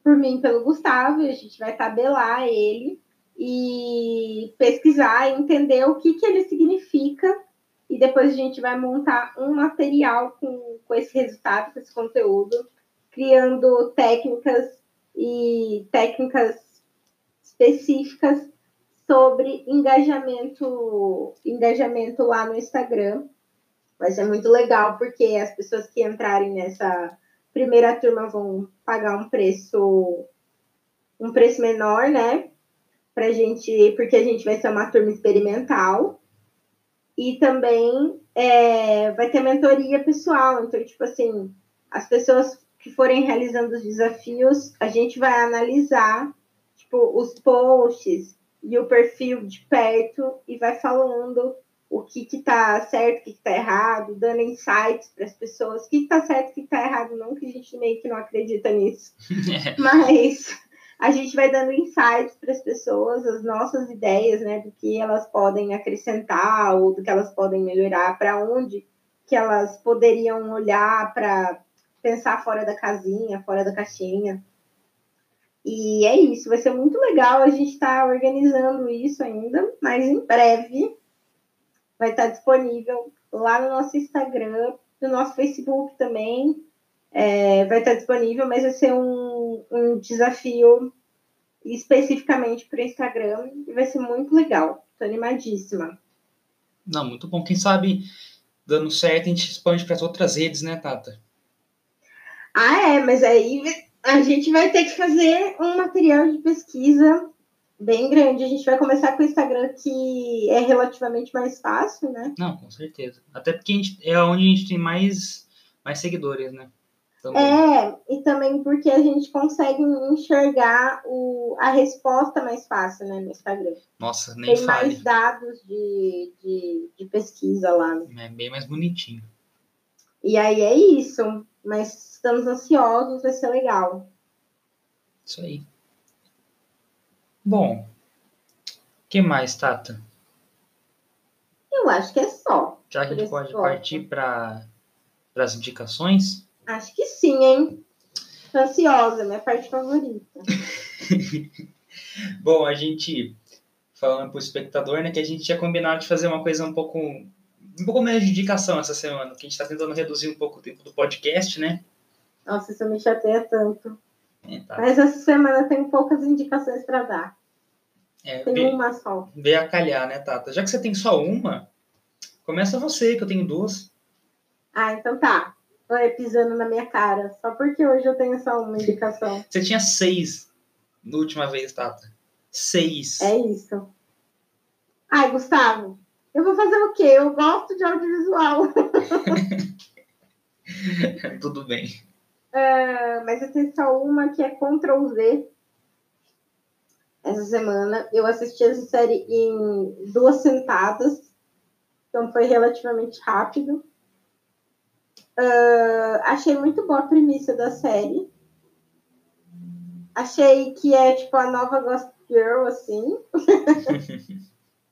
por mim pelo Gustavo, e a gente vai tabelar ele e pesquisar entender o que, que ele significa. E depois a gente vai montar um material com, com esse resultado, com esse conteúdo, criando técnicas e técnicas específicas sobre engajamento, engajamento lá no Instagram. Vai ser muito legal, porque as pessoas que entrarem nessa primeira turma vão pagar um preço um preço menor, né? Pra gente, porque a gente vai ser uma turma experimental. E também é, vai ter mentoria pessoal. Então, tipo assim, as pessoas que forem realizando os desafios, a gente vai analisar tipo, os posts, e o perfil de perto e vai falando o que que tá certo, o que que tá errado, dando insights para as pessoas, o que que tá certo, o que que tá errado, não que a gente meio que não acredita nisso. [LAUGHS] Mas a gente vai dando insights para as pessoas, as nossas ideias, né, do que elas podem acrescentar ou do que elas podem melhorar, para onde que elas poderiam olhar para pensar fora da casinha, fora da caixinha. E é isso, vai ser muito legal. A gente está organizando isso ainda, mas em breve vai estar disponível lá no nosso Instagram, no nosso Facebook também. É, vai estar disponível, mas vai ser um, um desafio especificamente para o Instagram e vai ser muito legal. Estou animadíssima. Não, muito bom. Quem sabe, dando certo, a gente expande para as outras redes, né, Tata? Ah, é, mas aí a gente vai ter que fazer um material de pesquisa bem grande. A gente vai começar com o Instagram, que é relativamente mais fácil, né? Não, com certeza. Até porque a gente, é onde a gente tem mais, mais seguidores, né? Também. É, e também porque a gente consegue enxergar o, a resposta mais fácil, né, no Instagram. Nossa, nem Tem fale. mais dados de, de, de pesquisa lá. Né? É bem mais bonitinho. E aí é isso. Mas estamos ansiosos, vai ser legal. Isso aí. Bom, o que mais, Tata? Eu acho que é só. Já que a gente pode partir para as indicações? Acho que sim, hein? Ansiosa, minha parte favorita. [LAUGHS] Bom, a gente, falando pro espectador, né, que a gente tinha combinado de fazer uma coisa um pouco um pouco menos de indicação essa semana, que a gente está tentando reduzir um pouco o tempo do podcast, né? Nossa, isso me chateia tanto. É, tá. Mas essa semana tem poucas indicações para dar. É, tem uma só. Vê a calhar, né, Tata? Já que você tem só uma, começa você, que eu tenho duas. Ah, então tá. Pisando na minha cara. Só porque hoje eu tenho só uma indicação. Você tinha seis na última vez, Tata. Seis. É isso. Ai, Gustavo, eu vou fazer o quê? Eu gosto de audiovisual. [LAUGHS] Tudo bem. Uh, mas eu tenho só uma que é Ctrl Z. Essa semana eu assisti essa série em duas sentadas, então foi relativamente rápido. Uh, achei muito boa a premissa da série. Achei que é tipo a nova Ghost Girl, assim. [LAUGHS]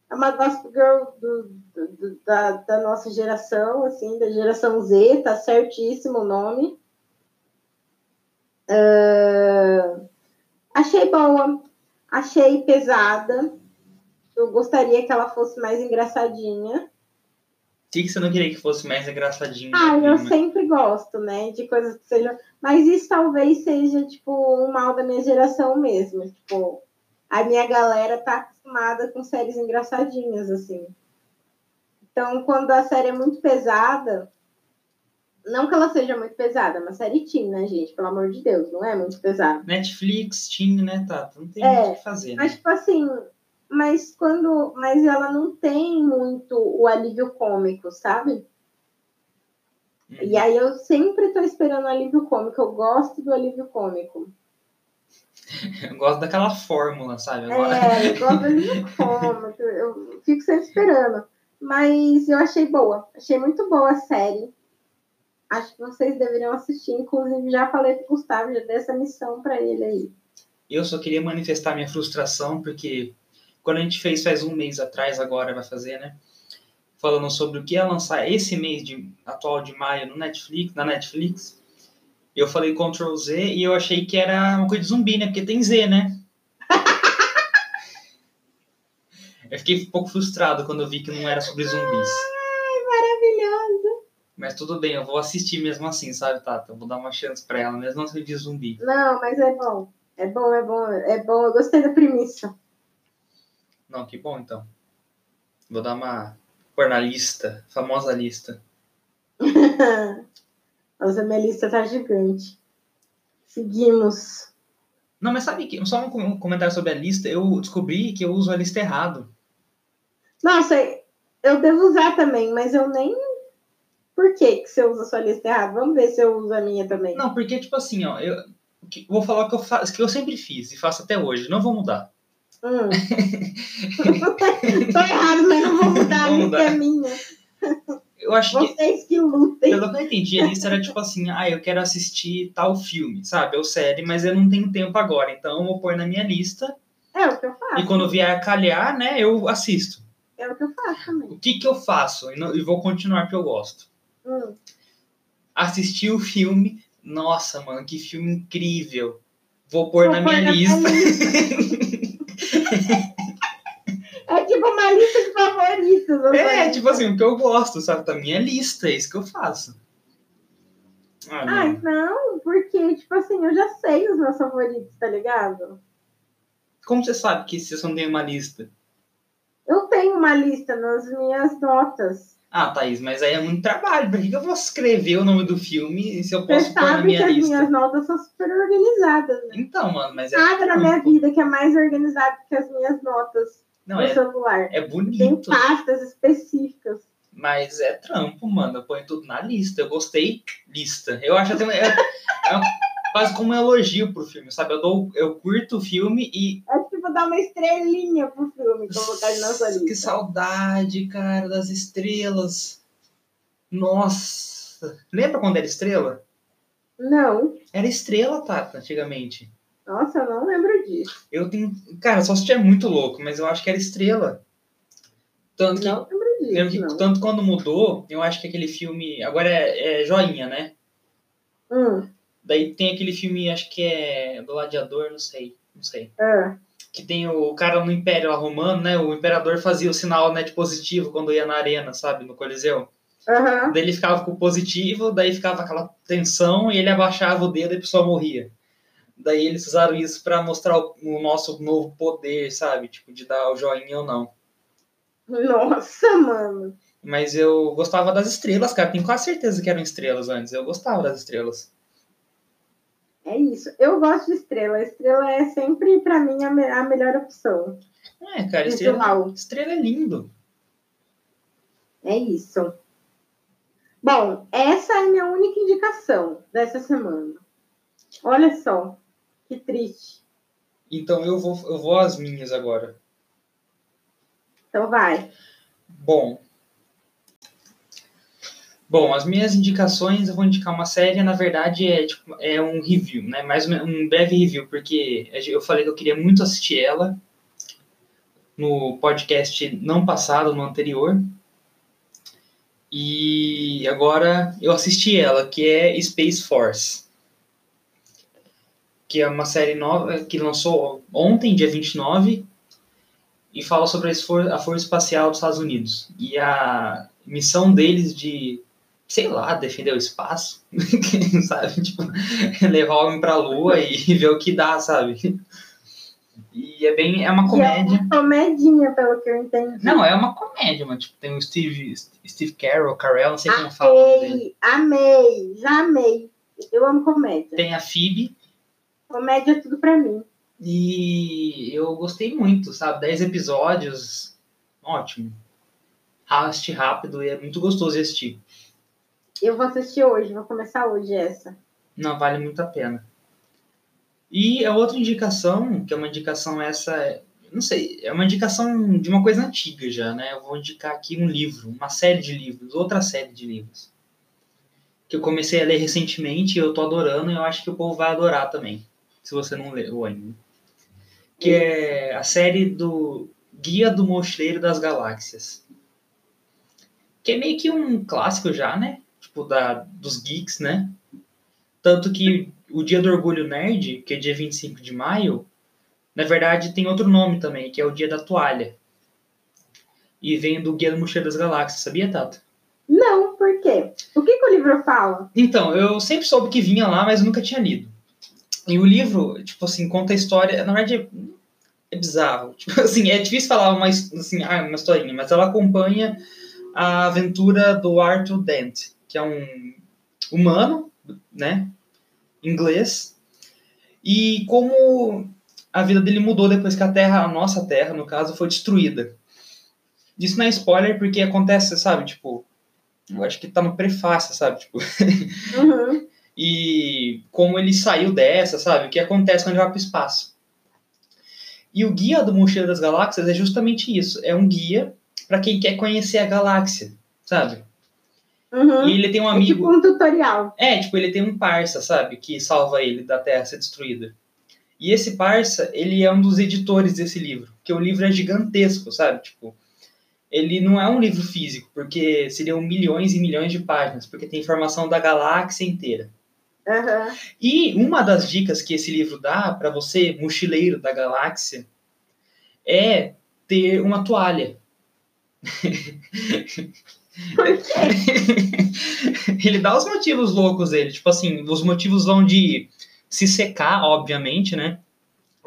é uma gospel girl do, do, do, da, da nossa geração, assim, da geração Z, tá certíssimo o nome. Uh, achei boa, achei pesada. Eu gostaria que ela fosse mais engraçadinha. Que, que você não queria que fosse mais engraçadinha? Ah, eu sempre gosto, né? De coisas que sejam. Mas isso talvez seja, tipo, um mal da minha geração mesmo. Tipo, a minha galera tá acostumada com séries engraçadinhas, assim. Então, quando a série é muito pesada, não que ela seja muito pesada, é uma série teen, né, gente? Pelo amor de Deus, não é muito pesada. Netflix, teen, né, Tata? Não tem é, muito o que fazer, né? Mas, tipo assim, mas quando. Mas ela não tem muito o alívio cômico, sabe? Uhum. E aí eu sempre tô esperando o alívio cômico. Eu gosto do alívio cômico. [LAUGHS] Eu gosto daquela fórmula, sabe? É, eu gosto da fórmula. [LAUGHS] Eu fico sempre esperando. Mas eu achei boa. Achei muito boa a série. Acho que vocês deveriam assistir. Inclusive, já falei com o Gustavo, já dei essa missão para ele aí. Eu só queria manifestar minha frustração, porque quando a gente fez faz um mês atrás, agora vai fazer, né? Falando sobre o que ia lançar esse mês de, atual de maio no Netflix, na Netflix eu falei Ctrl Z e eu achei que era uma coisa de zumbi, né? Porque tem Z, né? [LAUGHS] eu fiquei um pouco frustrado quando eu vi que não era sobre zumbis. Ai, maravilhoso! Mas tudo bem, eu vou assistir mesmo assim, sabe, Tata? Eu vou dar uma chance pra ela, mesmo não ser de zumbi. Não, mas é bom. É bom, é bom, é bom. Eu gostei da premissa. Não, que bom então. Vou dar uma pôr na lista, famosa lista. [LAUGHS] Nossa, minha lista tá gigante. Seguimos. Não, mas sabe que, só um comentário sobre a lista, eu descobri que eu uso a lista errado. Nossa, eu devo usar também, mas eu nem. Por que, que você usa a sua lista errada? Vamos ver se eu uso a minha também. Não, porque, tipo assim, ó, eu vou falar o que eu, faço, que eu sempre fiz e faço até hoje, não vou mudar. Hum. [LAUGHS] Tô errado, mas não vou mudar, a lista é minha. Eu acho Vocês que, que lutem. Pelo que eu entendi, a lista era tipo assim, ah, eu quero assistir tal filme, sabe? Ou série, mas eu não tenho tempo agora, então eu vou pôr na minha lista. É o que eu faço. E quando vier a calhar, né, eu assisto. É o que eu faço também. O que que eu faço? E, não, e vou continuar porque eu gosto. Hum. Assistir o filme, nossa, mano, que filme incrível. Vou pôr vou na minha na lista. [LAUGHS] [LAUGHS] É tipo uma lista de favoritos. É, tipo assim, o que eu gosto, sabe? Da minha lista, é isso que eu faço. Ah, não. Ai, não, porque, tipo assim, eu já sei os meus favoritos, tá ligado? Como você sabe que você não tem uma lista? Eu tenho uma lista nas minhas notas. Ah, Thaís, mas aí é muito trabalho. Por que eu vou escrever o nome do filme se eu Você posso pôr na sabe que minha as lista? minhas notas são super organizadas. Né? Então, mano, mas é. Nada na minha vida que é mais organizado que as minhas notas Não, no é, celular. é Tem bonito. pastas específicas. Mas é trampo, mano. Eu ponho tudo na lista. Eu gostei, lista. Eu acho até. É, é quase como um elogio pro filme, sabe? Eu, dou, eu curto o filme e. É tipo dar uma estrelinha pro filme, colocar ele na sua lista. Que saudade, cara, das estrelas. Nossa. Lembra quando era estrela? Não. Era estrela, Tata, antigamente. Nossa, eu não lembro disso. Eu tenho. Cara, só se é muito louco, mas eu acho que era estrela. Tanto que. Não lembro lembro disso, que não. tanto quando mudou, eu acho que aquele filme. Agora é, é joinha, né? Hum, Daí tem aquele filme, acho que é Gladiador, não sei. Não sei. é. Que tem o cara no Império Romano, né? O imperador fazia o sinal né, de positivo quando ia na arena, sabe? No Coliseu. Aham. Daí ele ficava com o positivo, daí ficava aquela tensão e ele abaixava o dedo e a pessoa morria. Daí eles usaram isso pra mostrar o, o nosso novo poder, sabe? Tipo, de dar o joinha ou não. Nossa, mano. Mas eu gostava das estrelas, cara. Tenho quase certeza que eram estrelas antes. Eu gostava das estrelas. É isso. Eu gosto de estrela. Estrela é sempre, pra mim, a, me- a melhor opção. É, cara, estrela, estrela é lindo. É isso. Bom, essa é a minha única indicação dessa semana. Olha só, que triste. Então eu vou, eu vou às minhas agora. Então vai. Bom. Bom, as minhas indicações, eu vou indicar uma série, na verdade é, tipo, é um review, né? Mais um breve review, porque eu falei que eu queria muito assistir ela no podcast não passado, no anterior. E agora eu assisti ela, que é Space Force. Que é uma série nova que lançou ontem, dia 29, e fala sobre a Força Espacial dos Estados Unidos. E a missão deles de, sei lá, defender o espaço, [LAUGHS] sabe? Tipo, levar o homem pra lua e [LAUGHS] ver o que dá, sabe? E é bem, é uma E é comédia. uma comedinha, pelo que eu entendi. Não, é uma comédia. Tipo, tem o Steve, Steve Carell, Carell, não sei como fala. dele. Amei, amei, já amei. Eu amo comédia. Tem a Phoebe, Comédia é tudo pra mim. E eu gostei muito, sabe? 10 episódios, ótimo. Assisti rápido e é muito gostoso assistir. Eu vou assistir hoje, vou começar hoje essa. Não, vale muito a pena. E a outra indicação, que é uma indicação essa, é- não sei, é uma indicação de uma coisa antiga já, né? Eu vou indicar aqui um livro, uma série de livros, outra série de livros. Que eu comecei a ler recentemente e eu tô adorando e eu acho que o povo vai adorar também. Se você não leu ainda. Que é a série do Guia do Mochileiro das Galáxias. Que é meio que um clássico já, né? Tipo, da, dos geeks, né? Tanto que o Dia do Orgulho Nerd, que é dia 25 de maio, na verdade tem outro nome também, que é o Dia da Toalha. E vem do Guia do Mochileiro das Galáxias, sabia, Tato? Não, por quê? O que, que o livro fala? Então, eu sempre soube que vinha lá, mas nunca tinha lido. E o livro, tipo assim, conta a história. Na verdade, é bizarro. [LAUGHS] Tipo assim, é difícil falar uma, assim, ah, uma historinha, mas ela acompanha a aventura do Arthur Dent, que é um humano, né? Inglês. E como a vida dele mudou depois que a Terra, a nossa Terra, no caso, foi destruída. Isso não é spoiler porque acontece, sabe? Tipo, eu acho que tá no prefácio, sabe? Tipo, [LAUGHS] Uhum. e como ele saiu dessa, sabe? O que acontece quando ele vai para o espaço. E o guia do Mochileiro das Galáxias é justamente isso. É um guia para quem quer conhecer a galáxia, sabe? Uhum. E ele tem um É amigo. tipo um tutorial. É, tipo, ele tem um parça, sabe? Que salva ele da Terra ser destruída. E esse parça, ele é um dos editores desse livro. Porque o livro é gigantesco, sabe? Tipo, ele não é um livro físico, porque seriam milhões e milhões de páginas, porque tem informação da galáxia inteira. Aham. E uma das dicas que esse livro dá para você, mochileiro da galáxia, é ter uma toalha. [LAUGHS] [LAUGHS] Ele dá os motivos loucos dele. Tipo assim, os motivos vão de se secar, obviamente, né?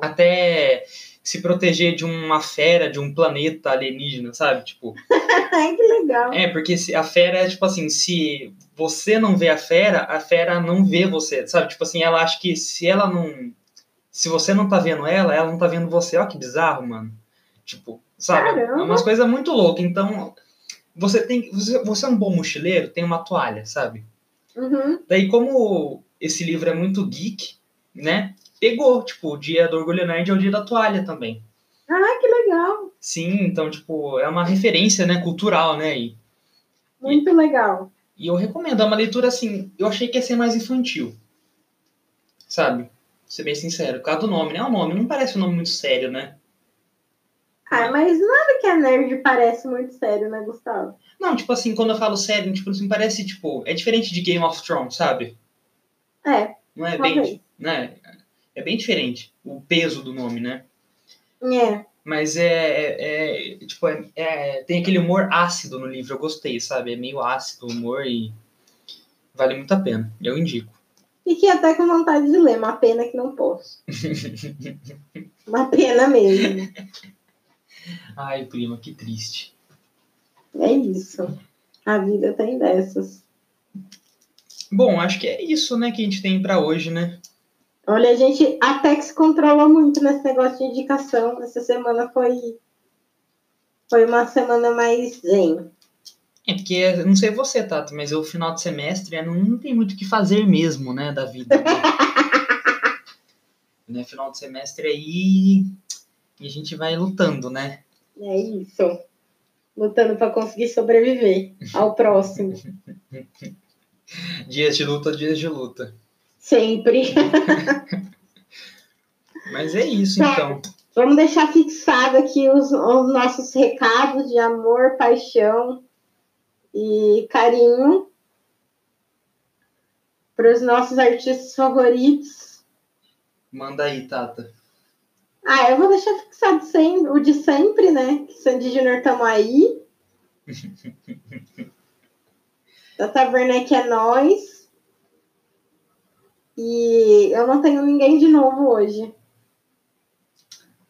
Até se proteger de uma fera, de um planeta alienígena, sabe? Tipo, [LAUGHS] Ai, que legal. é, porque se a fera é tipo assim, se você não vê a fera, a fera não vê você, sabe? Tipo assim, ela acha que se ela não. Se você não tá vendo ela, ela não tá vendo você. Ó, que bizarro, mano. Tipo, sabe? Caramba. É umas coisas muito loucas. Então, você tem. Você, você é um bom mochileiro, tem uma toalha, sabe? Uhum. Daí, como esse livro é muito geek, né? Pegou, tipo, o dia do Orgulho Nerd é o dia da toalha também. Ah, que legal. Sim, então, tipo, é uma referência, né, cultural, né? E, Muito legal. e eu recomendo, é uma leitura, assim, eu achei que ia ser mais infantil, sabe? Pra ser bem sincero, por causa do nome, né? O nome não parece um nome muito sério, né? Ah, mas nada que é nerd parece muito sério, né, Gustavo? Não, tipo assim, quando eu falo sério, tipo assim, parece, tipo, é diferente de Game of Thrones, sabe? É, Não é talvez. bem, né? É bem diferente o peso do nome, né? É. Mas é, é, é, tipo, é, é- tem aquele humor ácido no livro, eu gostei, sabe? É meio ácido o humor e vale muito a pena. Eu indico. Fiquei até com vontade de ler, uma pena que não posso. [LAUGHS] uma pena mesmo. [LAUGHS] Ai, prima, que triste. É isso. A vida tem dessas. Bom, acho que é isso, né, que a gente tem pra hoje, né? Olha, a gente até que se controlou muito nesse negócio de indicação. Essa semana foi, foi uma semana mais zen. É porque, não sei você, Tato, mas o final de semestre é, não, não tem muito o que fazer mesmo, né, da vida. Né? [LAUGHS] né? Final de semestre aí e a gente vai lutando, né? É isso. Lutando para conseguir sobreviver ao próximo. [LAUGHS] Dias de luta, dias de luta. Sempre. [LAUGHS] Mas é isso, Tá. então. Vamos deixar fixado aqui os, os nossos recados de amor, paixão e carinho para os nossos artistas favoritos. Manda aí, Tata. Ah, eu vou deixar fixado sempre, o de sempre, né? Que Sandy Júnior tamo aí. [LAUGHS] Tata Werneck é nós. E eu não tenho ninguém de novo hoje.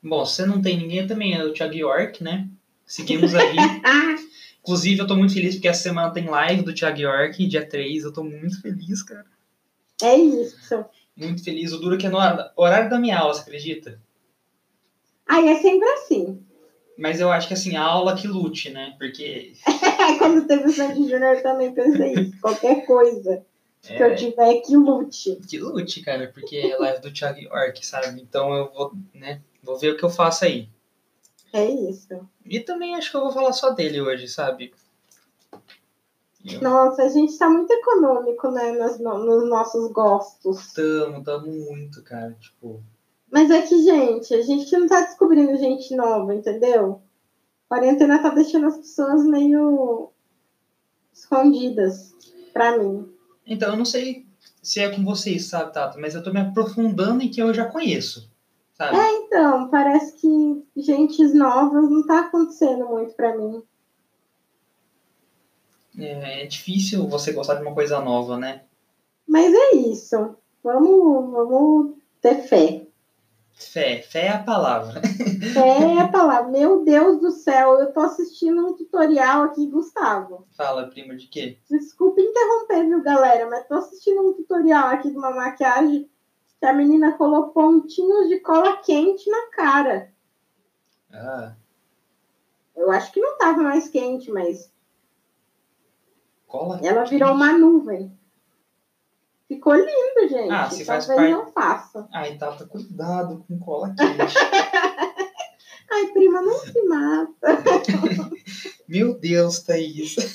Bom, você não tem ninguém, também é o Thiago York, né? Seguimos aí. [LAUGHS] Ah, Inclusive, eu tô muito feliz porque essa semana tem live do Thiago York, dia 3. Eu tô muito feliz, cara. é isso. Muito feliz. O duro que é no horário da minha aula, você acredita? Aí é sempre assim. Mas eu acho que assim, a aula que lute, né? Porque [LAUGHS] Quando teve o Sandy Júnior, eu também pensei isso. Qualquer coisa que eu é, tiver que lute. que lute, cara, porque é live do Thiago York, sabe? Então eu vou, né? Vou ver o que eu faço aí. É isso. E também acho que eu vou falar só dele hoje, sabe? Eu Nossa, a gente tá muito econômico, né? Nos, no- nos nossos gostos. tamo, tamo muito, cara. Tipo, Mas é que, gente, a gente não tá descobrindo gente nova, entendeu? A quarentena tá deixando as pessoas meio escondidas pra mim. Então, eu não sei se é com vocês, sabe, Tato? Mas eu tô me aprofundando em quem eu já conheço, sabe? Então, parece que gentes novas não tá acontecendo muito pra mim. É, é difícil você gostar de uma coisa nova, né? Mas é isso. Vamos, vamos ter fé. Fé, fé é a palavra. Fé é a palavra. Meu Deus do céu, eu tô assistindo um tutorial aqui, Gustavo. Fala, prima, de quê? Desculpa interromper, viu, galera? Mas tô assistindo um tutorial aqui de uma maquiagem que a menina colocou pontinhos de cola quente na cara. Ah, Eu acho que não tava mais quente, mas cola. ela virou uma nuvem. Ficou lindo, gente. Ah, se faz Talvez parte- não faça. Ai, Tata, cuidado com cola quente. [LAUGHS] Ai, prima, não se mata. [LAUGHS] Meu Deus, Thaís. [LAUGHS]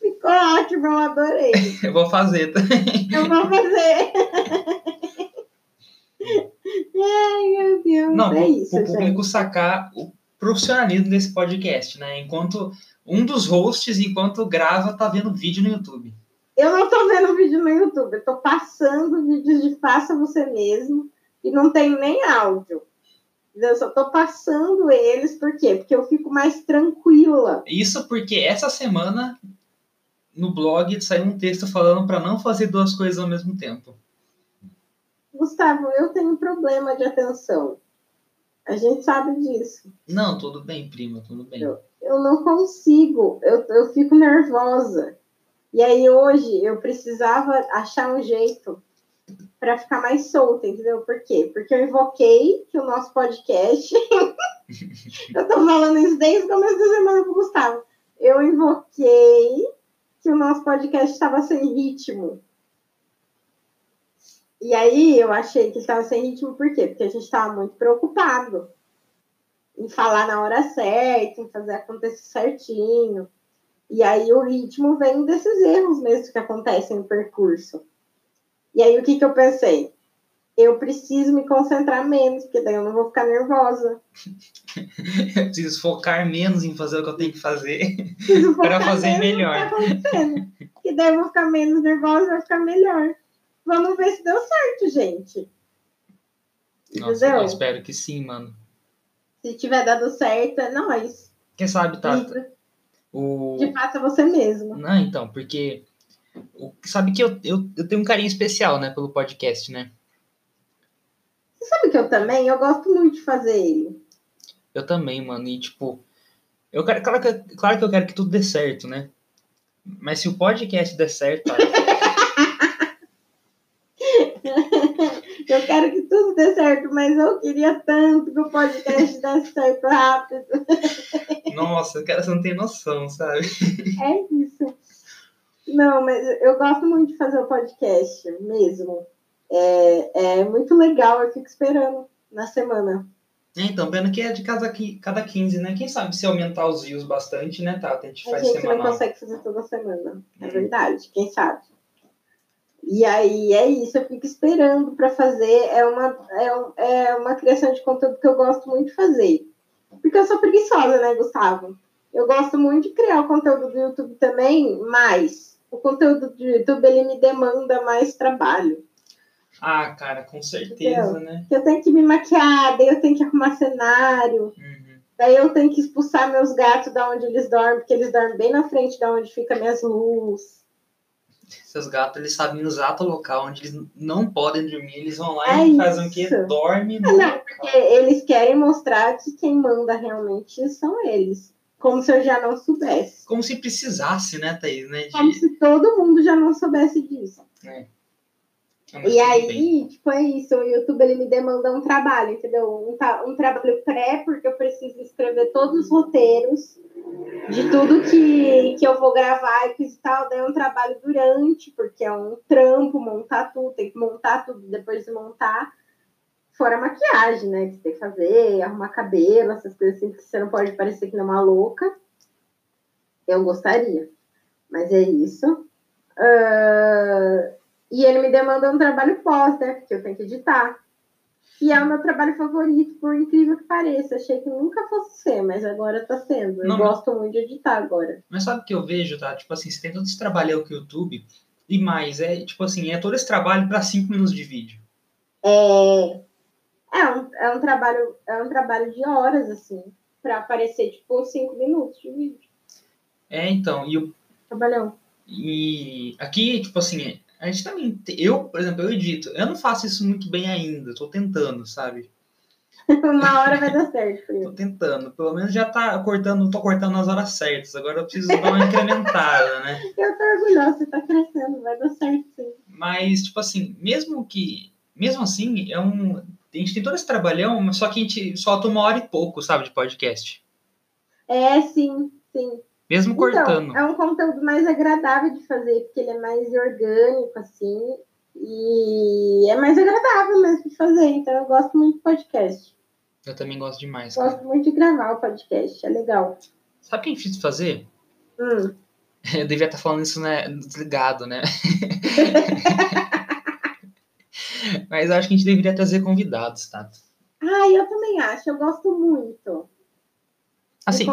Ficou ótimo, eu adorei. Eu vou fazer, tá? Eu vou fazer. Ai, meu Deus. Não, é isso, gente. público sacar o profissionalismo desse podcast, né? Enquanto um dos hosts, enquanto grava, tá vendo vídeo no YouTube. Eu não tô vendo vídeo no YouTube, eu tô passando vídeos de faça você mesmo e não tem nem áudio. Eu só tô passando eles, por quê? Porque eu fico mais tranquila. Isso porque essa semana no blog saiu um texto falando pra não fazer duas coisas ao mesmo tempo. Gustavo, eu tenho problema de atenção. A gente sabe disso. Não, tudo bem, prima, tudo bem. Eu, eu não consigo, eu, eu fico nervosa. E aí hoje eu precisava achar um jeito para ficar mais solta, entendeu? Por quê? Porque eu invoquei que o nosso podcast. [LAUGHS] eu tô falando isso desde o começo da semana com o Gustavo. Eu invoquei que o nosso podcast estava sem ritmo. E aí eu achei que estava sem ritmo, por quê? Porque a gente estava muito preocupado em falar na hora certa, em fazer acontecer certinho. E aí o ritmo vem desses erros mesmo que acontecem no percurso. E aí o que, que eu pensei? Eu preciso me concentrar menos, porque daí eu não vou ficar nervosa. [LAUGHS] eu preciso focar menos em fazer o que eu tenho que fazer para [LAUGHS] fazer melhor. Que, que daí eu vou ficar menos nervosa e vai ficar melhor. Vamos ver se deu certo, gente. Nossa, Entendeu? eu espero que sim, mano. Se tiver dado certo, é nóis. Quem sabe, Tata? O... De fato, é você mesmo. Não, então, porque. Sabe que eu, eu, eu tenho um carinho especial, né, pelo podcast, né? Você sabe que eu também? Eu gosto muito de fazer ele. Eu também, mano. E, tipo, eu quero, claro, que, claro que eu quero que tudo dê certo, né? Mas se o podcast der certo, Eu quero que tudo dê certo, mas eu queria tanto que o podcast desse certo rápido. Nossa, cara, você não tem noção, sabe? É isso. Não, mas eu gosto muito de fazer o podcast, mesmo. É, é muito legal, eu fico esperando na semana. Então, pena que é de cada, cada 15, né? Quem sabe se aumentar os views bastante, né, Tá, A gente faz A gente semanal. não consegue fazer toda semana, é verdade, quem sabe. E aí é isso, eu fico esperando para fazer. É uma, é, é uma criação de conteúdo que eu gosto muito de fazer. Porque eu sou preguiçosa, né, Gustavo? Eu gosto muito de criar o conteúdo do YouTube também, mas o conteúdo do YouTube ele me demanda mais trabalho. Ah, cara, com certeza, Entendeu? né? Eu tenho que me maquiar, daí eu tenho que arrumar cenário, uhum. daí eu tenho que expulsar meus gatos da onde eles dormem, porque eles dormem bem na frente da onde fica minhas luzes seus gatos eles sabem o exato local onde eles não podem dormir, eles vão lá é e fazem o que? Dorme no Não, porque eles querem mostrar que quem manda realmente são eles. Como se eu já não soubesse. Como se precisasse, né, Thaís? Né, de... Como se todo mundo já não soubesse disso. É. E aí, bem. tipo, é isso. O YouTube ele me demanda um trabalho, entendeu? Um, um trabalho pré, porque eu preciso escrever todos os roteiros de tudo que, que eu vou gravar e tal. Daí é um trabalho durante, porque é um trampo montar tudo, tem que montar tudo depois de montar. Fora a maquiagem, né? Que você tem que fazer, arrumar cabelo, essas coisas assim, que você não pode parecer que não é uma louca. Eu gostaria. Mas é isso. Uh, e ele me demanda um trabalho pós, né? Porque eu tenho que editar. E é o meu trabalho favorito, por incrível que pareça. Achei que nunca fosse ser, mas agora tá sendo. Eu Não, gosto muito de editar agora. Mas sabe o que eu vejo, tá? Tipo assim, você tem todo esse trabalho com o YouTube e mais, é tipo assim, é todo esse trabalho para cinco minutos de vídeo. É. É um, é um trabalho, é um trabalho de horas, assim, para aparecer, tipo, cinco minutos de vídeo. É, então, e o. Trabalhão. E aqui, tipo assim, a gente também. Eu, por exemplo, eu edito. Eu não faço isso muito bem ainda. Tô tentando, sabe? [LAUGHS] Uma hora vai dar certo. tô tentando. Pelo menos já tá cortando, tô cortando nas horas certas. Agora eu preciso dar uma incrementada, né? [LAUGHS] Eu tô orgulhosa, você tá crescendo, vai dar certo sim. Mas, tipo assim, mesmo que. Mesmo assim, é um. A gente tem todo esse trabalhão, só que a gente solta uma hora e pouco, sabe, de podcast. É, sim, sim. Mesmo então, cortando. É um conteúdo mais agradável de fazer, porque ele é mais orgânico, assim. E é mais agradável mesmo de fazer. Então eu gosto muito de podcast. Eu também gosto demais. Gosto cara. muito de gravar o podcast, é legal. Sabe o que é difícil fazer? Hum. [LAUGHS] Eu devia estar falando isso né, desligado, né? [LAUGHS] Mas acho que a gente deveria trazer convidados, tá? Ah, eu também acho. Eu gosto muito. Assim,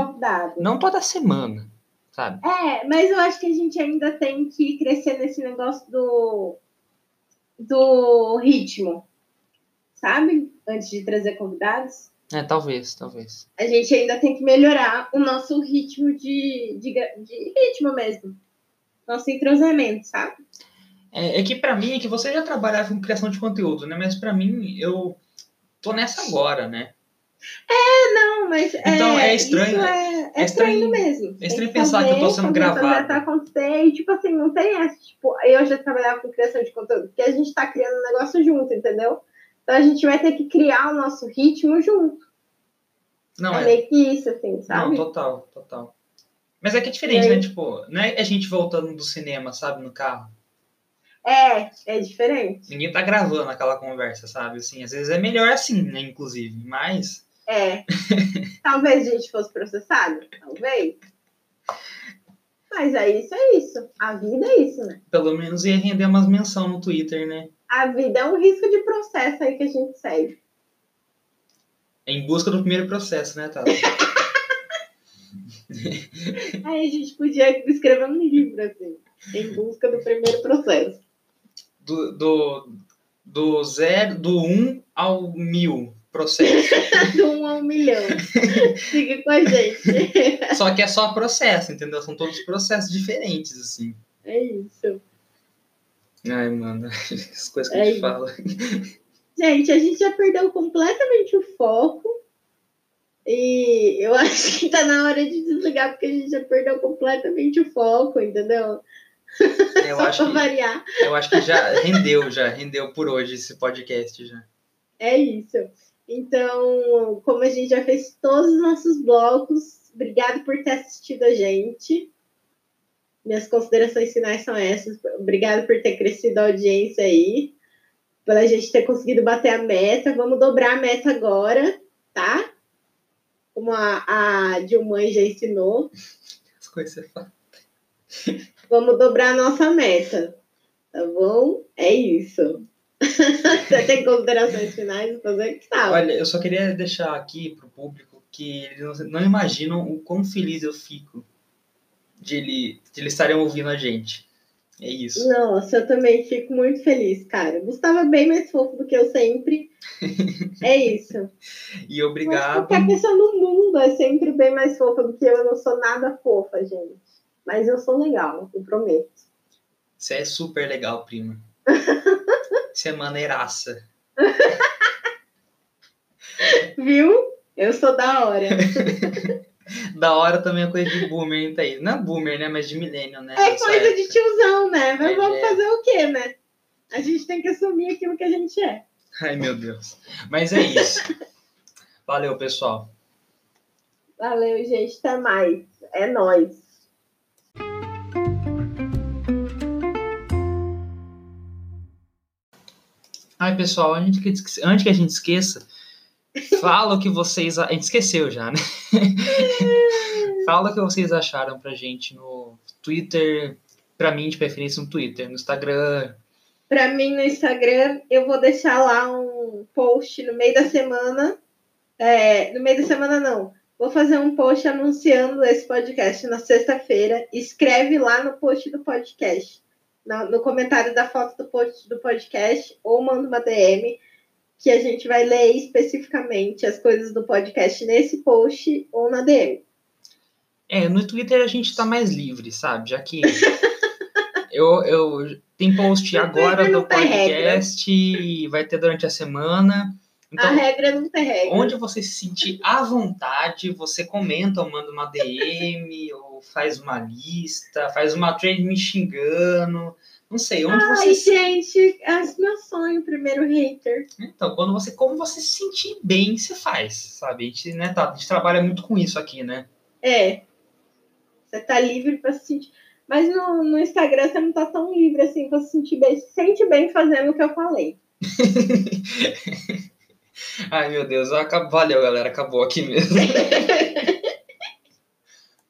não toda semana, sabe? É, mas eu acho que a gente ainda tem que crescer nesse negócio do, do ritmo, sabe? Antes de trazer convidados. É, talvez, talvez. A gente ainda tem que melhorar o nosso ritmo de, de, de ritmo mesmo. Nosso entrosamento, sabe? É, é que pra mim, é que você já trabalhava com criação de conteúdo, né? Mas pra mim, eu tô nessa agora, né? Não, mas Então, é estranho, isso é, é é estranho, estranho- mesmo. é estranho pensar que eu tô sendo gravado. Até acontecer, e tipo assim, não tem essa, tipo, eu já trabalhava com criação de conteúdo, porque a gente tá criando um negócio junto, entendeu? Então a gente vai ter que criar o nosso ritmo junto. Não, é, é. meio que isso, assim, Não, sabe? total, total. Mas é que é diferente, né? Tipo, não é a gente voltando do cinema, sabe, no carro. É, é diferente. Ninguém tá gravando aquela conversa, sabe? Assim, às vezes é melhor assim, né? Inclusive. Mas. É. Talvez a gente fosse processado, talvez. Mas é isso, é isso. A vida é isso, né? Pelo menos ia render umas menção no Twitter, né? A vida é um risco de processo aí que a gente segue. Em busca do primeiro processo, né, Tata? [LAUGHS] Aí a gente podia escrever um livro, assim, em busca do primeiro processo. Do, do, do zero, do 1 um ao mil processo. [LAUGHS] Do um a um milhão. Fica com a gente. [LAUGHS] só que é só processo, entendeu? São todos processos diferentes, assim. É isso. Ai, mano, [LAUGHS] as coisas que É a gente isso. fala. Gente, a gente já perdeu completamente o foco. E eu acho que tá na hora de desligar, porque a gente já perdeu completamente o foco, entendeu? Eu Só acho, que, variar. eu acho que já rendeu, já rendeu por hoje esse podcast já. É isso. Então, como a gente já fez todos os nossos blocos, obrigado por ter assistido a gente. Minhas considerações finais são essas. Obrigado por ter crescido a audiência aí. Pela gente ter conseguido bater a meta. Vamos dobrar a meta agora, tá? Como a, a Dilmãe já ensinou. As coisas. Vamos dobrar a nossa meta. Tá bom? É isso. [LAUGHS] Você tem considerações finais? Fazer que tal? Olha, eu só queria deixar aqui pro público que eles não, não imaginam o quão feliz eu fico de, ele, de eles estarem ouvindo a gente. É isso. Nossa, eu também fico muito feliz, cara. O Gustavo é bem mais fofo do que eu sempre. [LAUGHS] É isso. E Mas obrigado. qualquer pessoa no mundo é sempre bem mais fofa do que eu. Eu não sou nada fofa, gente. Mas eu sou legal, eu prometo. Você é super legal, prima. [LAUGHS] Você é maneiraça. [LAUGHS] Viu? Eu sou da hora. [LAUGHS] Da hora também a coisa de boomer, hein, Thaís? Não é boomer, né? Mas de milênio, né? É coisa de época. tiozão, né? Mas É, vamos é. fazer o quê, né? A gente tem que assumir aquilo que a gente é. Ai, meu Deus. Mas é isso. Valeu, pessoal. Valeu, gente. Até mais. É nóis. Ai, pessoal, antes que, antes que a gente esqueça, fala o que vocês. A gente esqueceu já, né? [LAUGHS] fala o que vocês acharam pra gente no Twitter. Pra mim, de preferência, no Twitter. No Instagram. Pra mim, no Instagram, eu vou deixar lá um post no meio da semana. É, no meio da semana, não. Vou fazer um post anunciando esse podcast na sexta-feira. Escreve lá no post do podcast. No, no comentário da foto do post do podcast. Ou manda uma DM. Que a gente vai ler especificamente as coisas do podcast nesse post ou na DM. É, no Twitter a gente tá mais livre, sabe? Já que. [LAUGHS] Eu, eu tem post agora do regra. podcast e vai ter durante a semana. Então, a regra não tem regra. onde você se sentir à vontade, você comenta ou manda uma DM, ou faz uma lista, faz uma trade me xingando. Não sei, onde Ai, você. gente, é meu sonho, primeiro hater. Então, quando você. Como você se sentir bem, você faz, sabe? A gente, né, tá, a gente trabalha muito com isso aqui, né? É. Você tá livre pra se sentir. Mas no, no Instagram você não tá tão livre assim pra se sentir bem. Se sente bem fazendo o que eu falei. [LAUGHS] Ai, meu Deus, acabou, valeu, galera, acabou aqui mesmo. [LAUGHS]